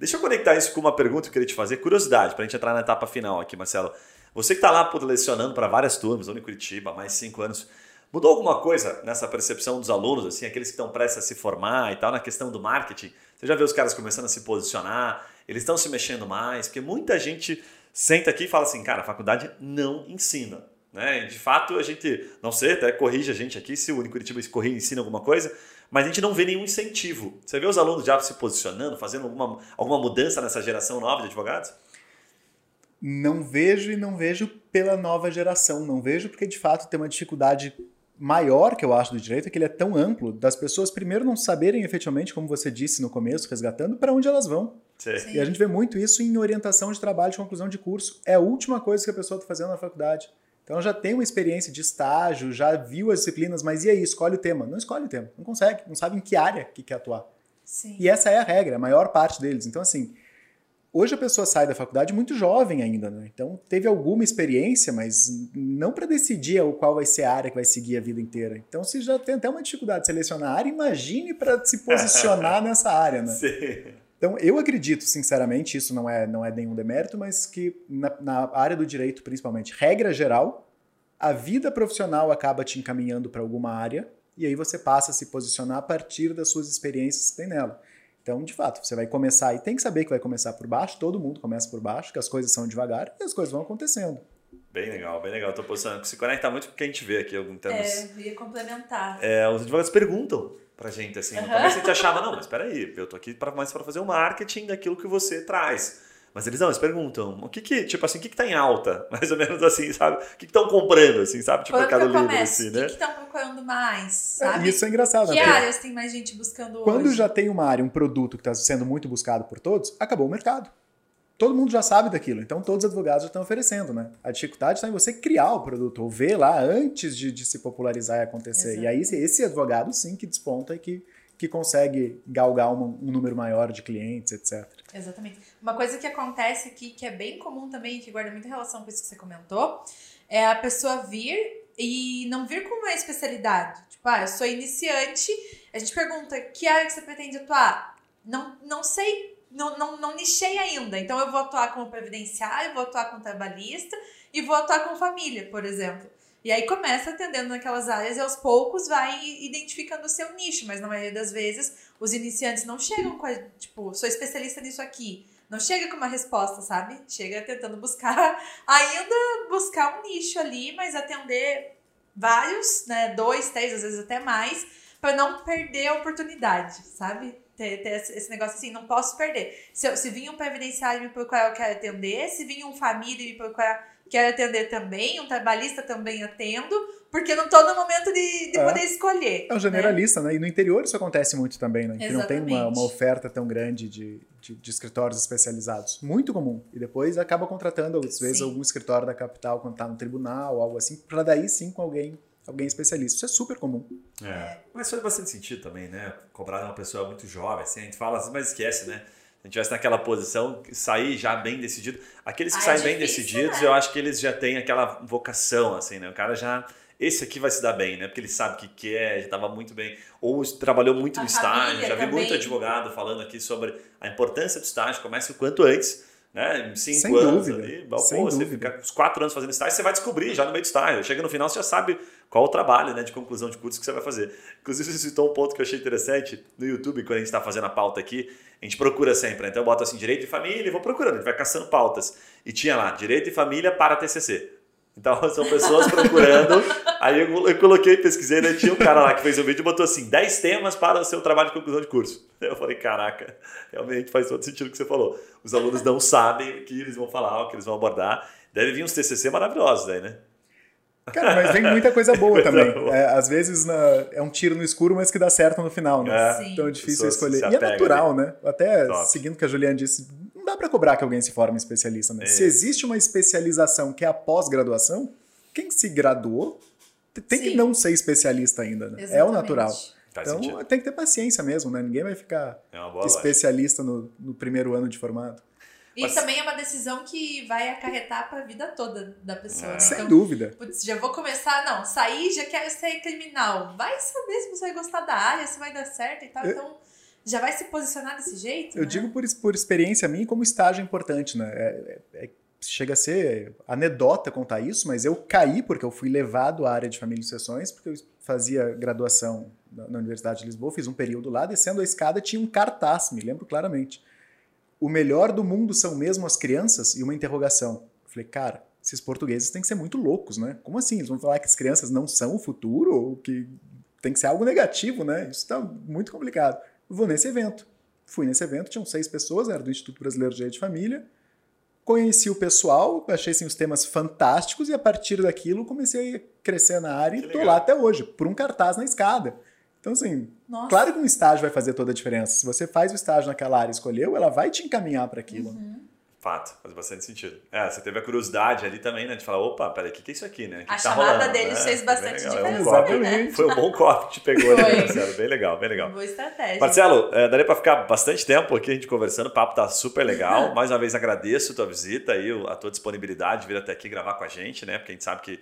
Deixa eu conectar isso com uma pergunta que eu queria te fazer, curiosidade, para a gente entrar na etapa final aqui, Marcelo. Você que está lá lecionando para várias turmas, onde em Curitiba, há mais cinco anos, Mudou alguma coisa nessa percepção dos alunos, assim, aqueles que estão prestes a se formar e tal, na questão do marketing? Você já vê os caras começando a se posicionar, eles estão se mexendo mais, porque muita gente senta aqui e fala assim, cara, a faculdade não ensina. Né? De fato, a gente, não sei, até corrige a gente aqui se o Curitiba corrige ensina alguma coisa, mas a gente não vê nenhum incentivo. Você vê os alunos já se posicionando, fazendo alguma, alguma mudança nessa geração nova de advogados? Não vejo e não vejo pela nova geração. Não vejo porque, de fato, tem uma dificuldade maior que eu acho do direito é que ele é tão amplo das pessoas primeiro não saberem efetivamente, como você disse no começo, resgatando, para onde elas vão. Sim. E a gente vê muito isso em orientação de trabalho de conclusão de curso. É a última coisa que a pessoa está fazendo na faculdade. Então já tem uma experiência de estágio, já viu as disciplinas, mas e aí, escolhe o tema? Não escolhe o tema, não consegue, não sabe em que área que quer atuar. Sim. E essa é a regra, a maior parte deles. Então, assim, Hoje a pessoa sai da faculdade muito jovem ainda, né? Então teve alguma experiência, mas não para decidir qual vai ser a área que vai seguir a vida inteira. Então se já tem até uma dificuldade de selecionar a área, imagine para se posicionar nessa área, né? Sim. Então eu acredito, sinceramente, isso não é, não é nenhum demérito, mas que na, na área do direito, principalmente, regra geral, a vida profissional acaba te encaminhando para alguma área e aí você passa a se posicionar a partir das suas experiências que tem nela. Então, de fato, você vai começar e tem que saber que vai começar por baixo, todo mundo começa por baixo, que as coisas são devagar e as coisas vão acontecendo. Bem legal, bem legal. Estou posicionando, se conecta muito com o que a gente vê aqui. Termos, é, eu ia complementar. É, os advogados perguntam pra gente assim, no começo a gente achava, não, mas espera aí, eu tô aqui pra, mais para fazer o marketing daquilo que você traz. Mas eles não, eles perguntam, o que que, tipo assim, o que que tá em alta? Mais ou menos assim, sabe? O que que estão comprando, assim, sabe? Tipo, Quando Mercado Livre, começo? assim, O né? que estão procurando mais, É, sabe? isso é engraçado. que né? Áreas tem mais gente buscando Quando hoje? já tem uma área, um produto que está sendo muito buscado por todos, acabou o mercado. Todo mundo já sabe daquilo, então todos os advogados já estão oferecendo, né? A dificuldade está em você criar o produto, ou ver lá antes de, de se popularizar e acontecer. E aí esse advogado sim que desponta e que, que consegue galgar um, um número maior de clientes, etc. Exatamente. Uma coisa que acontece aqui, que é bem comum também, que guarda muita relação com isso que você comentou, é a pessoa vir e não vir com uma especialidade. Tipo, ah, eu sou iniciante, a gente pergunta que área que você pretende atuar? Não, não sei, não, não, não nichei ainda. Então eu vou atuar como previdenciário, vou atuar como trabalhista e vou atuar com família, por exemplo. E aí começa atendendo naquelas áreas e aos poucos vai identificando o seu nicho, mas na maioria das vezes os iniciantes não chegam com a, tipo, sou especialista nisso aqui. Não chega com uma resposta, sabe? Chega tentando buscar, ainda buscar um nicho ali, mas atender vários, né? Dois, três, às vezes até mais, para não perder a oportunidade, sabe? Ter, ter esse negócio assim, não posso perder. Se, eu- se vir um previdenciário me procurar, eu quero atender. Se vir um família me procurar, quero atender também. Um trabalhista também atendo, porque não tô no momento de, de É. poder escolher. É um generalista, né? E no interior isso acontece muito também, né? Que não tem uma, uma oferta tão grande de, de, de escritórios especializados. Muito comum. E depois acaba contratando, às vezes, Sim. algum escritório da capital quando tá no tribunal, algo assim, para daí sim com alguém, alguém especialista. Isso é super comum. É. Mas faz bastante sentido também, né? Cobrar de uma pessoa muito jovem, assim, a gente fala assim, mas esquece, né? Se a gente tivesse naquela posição, sair já bem decidido. Aqueles que Ah, é saem bem difícil, decididos, né? eu acho que eles já têm aquela vocação, assim, né? O cara já. Esse aqui vai se dar bem, né? Porque ele sabe o que quer, já estava muito bem. Ou trabalhou muito A no estágio. Já vi também. muito advogado falando aqui sobre a importância do estágio. Começa o quanto antes, né? Em cinco Sem anos dúvida, ali. Pô, sem você dúvida. fica uns quatro anos fazendo estágio, você vai descobrir já no meio do estágio. Chega no final, você já sabe qual o trabalho né, de conclusão de curso que você vai fazer. Inclusive, você citou um ponto que eu achei interessante no YouTube, quando a gente está fazendo a pauta aqui, a gente procura sempre, né? então eu boto assim, direito de família e vou procurando, a gente vai caçando pautas. E tinha lá, direito de família para TCC. Então, são pessoas procurando. Aí eu, eu coloquei, pesquisei, né? Tinha um cara lá que fez um vídeo e botou assim: 10 temas para o seu trabalho de conclusão de curso. Eu falei, caraca, realmente faz todo sentido o que você falou. Os alunos não sabem o que eles vão falar, o que eles vão abordar. Deve vir uns TCC maravilhosos aí, né? Cara, mas vem muita coisa boa Coisa também. boa. É, às vezes na- é um tiro no escuro, mas que dá certo no final, né? É. Então é difícil escolher. E é natural, né? Até Top. seguindo o que a Juliana disse, pra cobrar que alguém se forme especialista, né? É. Se existe uma especialização que é a pós-graduação, quem se graduou tem que Sim. não ser especialista ainda, né? É o natural. Faz Então sentido. tem que ter paciência mesmo, né? Ninguém vai ficar É especialista no, no primeiro ano de formado. E Mas- também é uma decisão que vai acarretar para a vida toda da pessoa. É. né? Sem Então, dúvida. putz, já vou começar, não, sair, já quero ser criminal. Vai saber se você vai gostar da área, se vai dar certo e tal. Eu- Então, já vai se posicionar desse jeito? Eu né? digo por, por experiência minha como estágio é importante, né? É- é- é- chega a ser anedota contar isso, mas eu caí porque eu fui levado à área de família e sucessões, porque eu fazia graduação na, na Universidade de Lisboa, fiz um período lá, descendo a escada tinha um cartaz, me lembro claramente. O melhor do mundo são mesmo as crianças? E uma interrogação. Eu falei, cara, esses portugueses têm que ser muito loucos, né? Como assim? Eles vão falar que as crianças não são o futuro? Ou que tem que ser algo negativo, né? Isso tá muito complicado. Vou nesse evento. Fui nesse evento, tinham seis pessoas, era do Instituto Brasileiro de Direito de Família. Conheci o pessoal, achei assim, os temas fantásticos e a partir daquilo comecei a crescer na área Que e tô legal. lá até hoje, por um cartaz na escada. Então, assim, Nossa. claro que um estágio vai fazer toda a diferença. Se você faz o estágio naquela área e escolheu, ela vai te encaminhar para aquilo. Uhum. Fato, faz bastante sentido. É, você teve a curiosidade ali também, né? De falar, opa, peraí, o que, que é isso aqui, né? Que A que tá chamada rolando, deles né? fez bastante legal. É um diferença. copo- Exatamente. Foi um bom copo que te pegou Foi. Marcelo. Bem legal, bem legal. Boa estratégia. Marcelo, é, daria para ficar bastante tempo aqui a gente conversando, o papo tá super legal. Mais uma vez agradeço a tua visita e a tua disponibilidade de vir até aqui gravar com a gente, né? Porque a gente sabe que,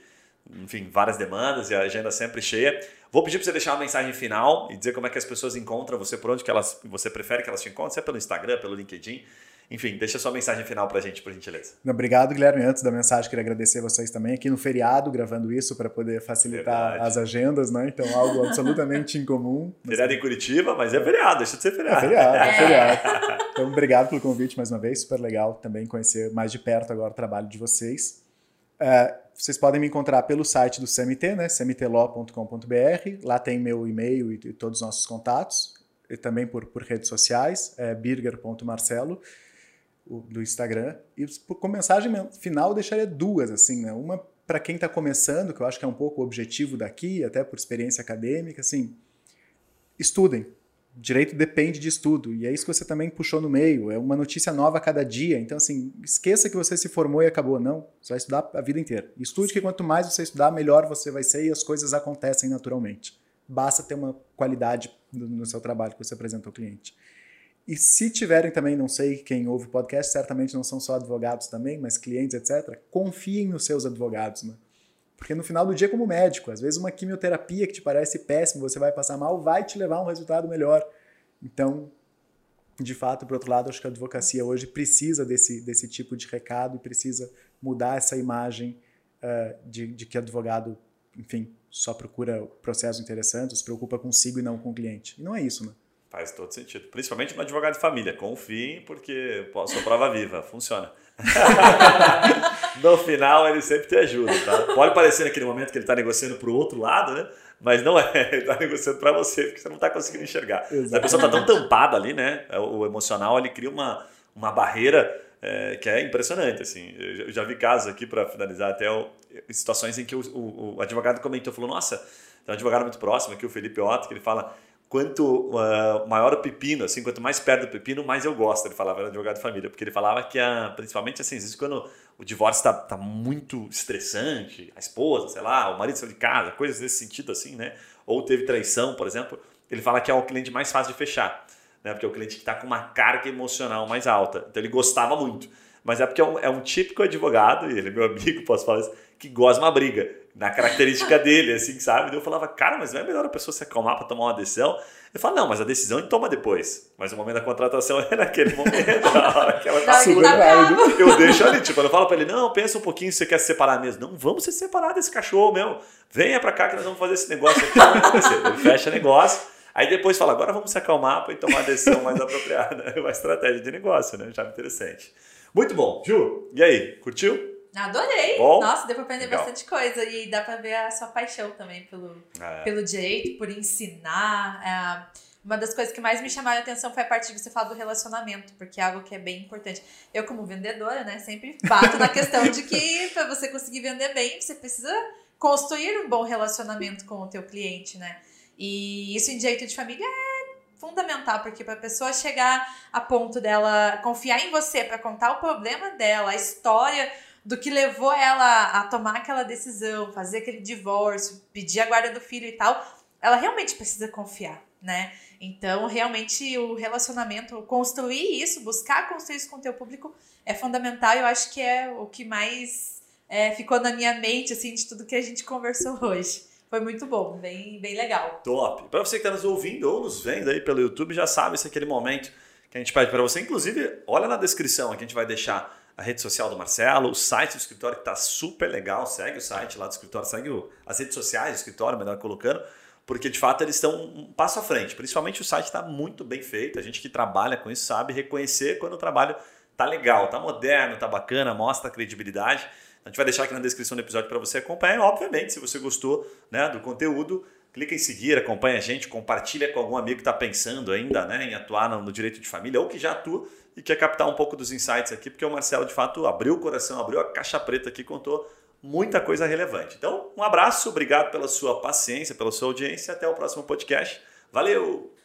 enfim, várias demandas e a agenda sempre cheia. Vou pedir para você deixar uma mensagem final e dizer como é que as pessoas encontram você, por onde que elas, você prefere que elas te encontrem, se é pelo Instagram, pelo LinkedIn. Enfim, deixa sua mensagem final pra gente, por gentileza. Obrigado, Guilherme. Antes da mensagem, queria agradecer vocês também aqui no feriado, gravando isso para poder facilitar Verdade. as agendas, né? Então, algo absolutamente incomum. Mas Feriado em Curitiba, mas é feriado, deixa de ser É feriado. feriado, é É. feriado. Então, obrigado pelo convite mais uma vez. Super legal também conhecer mais de perto agora o trabalho de vocês. É, vocês podem me encontrar pelo site do CMT, né? cmtlaw.com.br. Lá tem meu e-mail e, e todos os nossos contatos. E também por, por redes sociais, é birger.marcelo, o- do Instagram. E por, como mensagem men- final, deixaria duas, assim, né? Uma para quem está começando, que eu acho que é um pouco o objetivo daqui, até por experiência acadêmica, assim, estudem. Direito depende de estudo, e é isso que você também puxou no meio. É uma notícia nova a cada dia. Então, assim, esqueça que você se formou e acabou. Não, você vai estudar a vida inteira. Estude que quanto mais você estudar, melhor você vai ser e as coisas acontecem naturalmente. Basta ter uma qualidade no seu trabalho que você apresenta ao cliente. E se tiverem também, não sei quem ouve o podcast, certamente não são só advogados também, mas clientes, etc., confiem nos seus advogados, né? Porque no final do dia, como médico, às vezes uma quimioterapia que te parece péssima, você vai passar mal, vai te levar a um resultado melhor. Então, de fato, por outro lado, acho que a advocacia hoje precisa desse, desse tipo de recado e precisa mudar essa imagem eh, de, de que advogado, enfim, só procura processos interessantes, se preocupa consigo e não com o cliente. E não é isso, né? Faz todo sentido. Principalmente no advogado de família. Confiem, porque pô, sou prova viva. Funciona. no final, ele sempre te ajuda, tá? Pode parecer naquele momento que ele está negociando para o outro lado, né? Mas não é. Ele está negociando para você, porque você não está conseguindo enxergar. Exato. A pessoa está tão tampada ali, né? O emocional, ele cria uma, uma barreira é, que é impressionante, assim. Eu já- eu já vi casos aqui, para finalizar, até o- situações em que o, o- o advogado comentou, falou, nossa, tem um advogado muito próximo aqui, o Felipe Otto, que ele fala quanto ah, maior o pepino, assim, quanto mais perto do pepino, mais eu gosto. Ele falava, era advogado de família, porque ele falava que, a, principalmente assim, às vezes quando o divórcio está tá muito estressante, a esposa, sei lá, o marido saiu de casa, coisas desse sentido, assim, né? Ou teve traição, por exemplo, ele fala que é o cliente mais fácil de fechar, né? Porque é o cliente que está com uma carga emocional mais alta. Então ele gostava muito. Mas é porque é um, é um típico advogado, e ele é meu amigo, posso falar isso, que gosta de uma briga. Na característica dele, assim, sabe? Eu falava, cara, mas não é melhor a pessoa se acalmar para tomar uma decisão? Ele fala, não, mas a decisão ele toma depois. Mas o momento da contratação é naquele momento, na hora que ela tá super eu deixo ali, tipo, eu falo pra ele, não, pensa um pouquinho se você quer se separar mesmo. Não, vamos se separar desse cachorro mesmo. Venha pra cá que nós vamos fazer esse negócio aqui. Ele fecha negócio, aí depois fala, agora vamos se acalmar ir tomar a decisão mais apropriada. É uma estratégia de negócio, né? Já interessante. Muito bom. Ju, e aí, curtiu? Adorei! Bom? Nossa, deu pra aprender Legal. bastante coisa. E dá pra ver a sua paixão também pelo, É, pelo direito, por ensinar. É, uma das coisas que mais me chamaram a atenção foi a parte de você falar do relacionamento, porque é algo que é bem importante. Eu, como vendedora, né, sempre bato na questão de que para você conseguir vender bem, você precisa construir um bom relacionamento com o teu cliente, né? E isso em direito de família é fundamental, porque para a pessoa chegar a ponto dela confiar em você para contar o problema dela, a história do que levou ela a tomar aquela decisão, fazer aquele divórcio, pedir a guarda do filho e tal, ela realmente precisa confiar, né? Então, realmente, o relacionamento, construir isso, buscar construir isso com o teu público é fundamental. Eu acho que é o que mais é, ficou na minha mente, assim, de tudo que a gente conversou hoje. Foi muito bom, bem, bem legal. Top. Para você que está nos ouvindo ou nos vendo aí pelo YouTube, já sabe esse é aquele momento que a gente pede para você. Inclusive, olha na descrição, aqui a gente vai deixar a rede social do Marcelo, o site do escritório que está super legal. Segue o site lá do escritório, segue o, as redes sociais do escritório, melhor colocando, porque de fato eles estão um passo à frente. Principalmente o site está muito bem feito. A gente que trabalha com isso sabe reconhecer quando o trabalho tá legal, tá moderno, tá bacana, mostra credibilidade. A gente vai deixar aqui na descrição do episódio para você acompanhar. Obviamente, se você gostou né, do conteúdo, clica em seguir, acompanha a gente, compartilha com algum amigo que está pensando ainda né, em atuar no, direito de família ou que já atua e quer captar um pouco dos insights aqui, porque o Marcelo de fato abriu o coração, abriu a caixa preta aqui, contou muita coisa relevante. Então, um abraço, obrigado pela sua paciência, pela sua audiência. Até o próximo podcast. Valeu!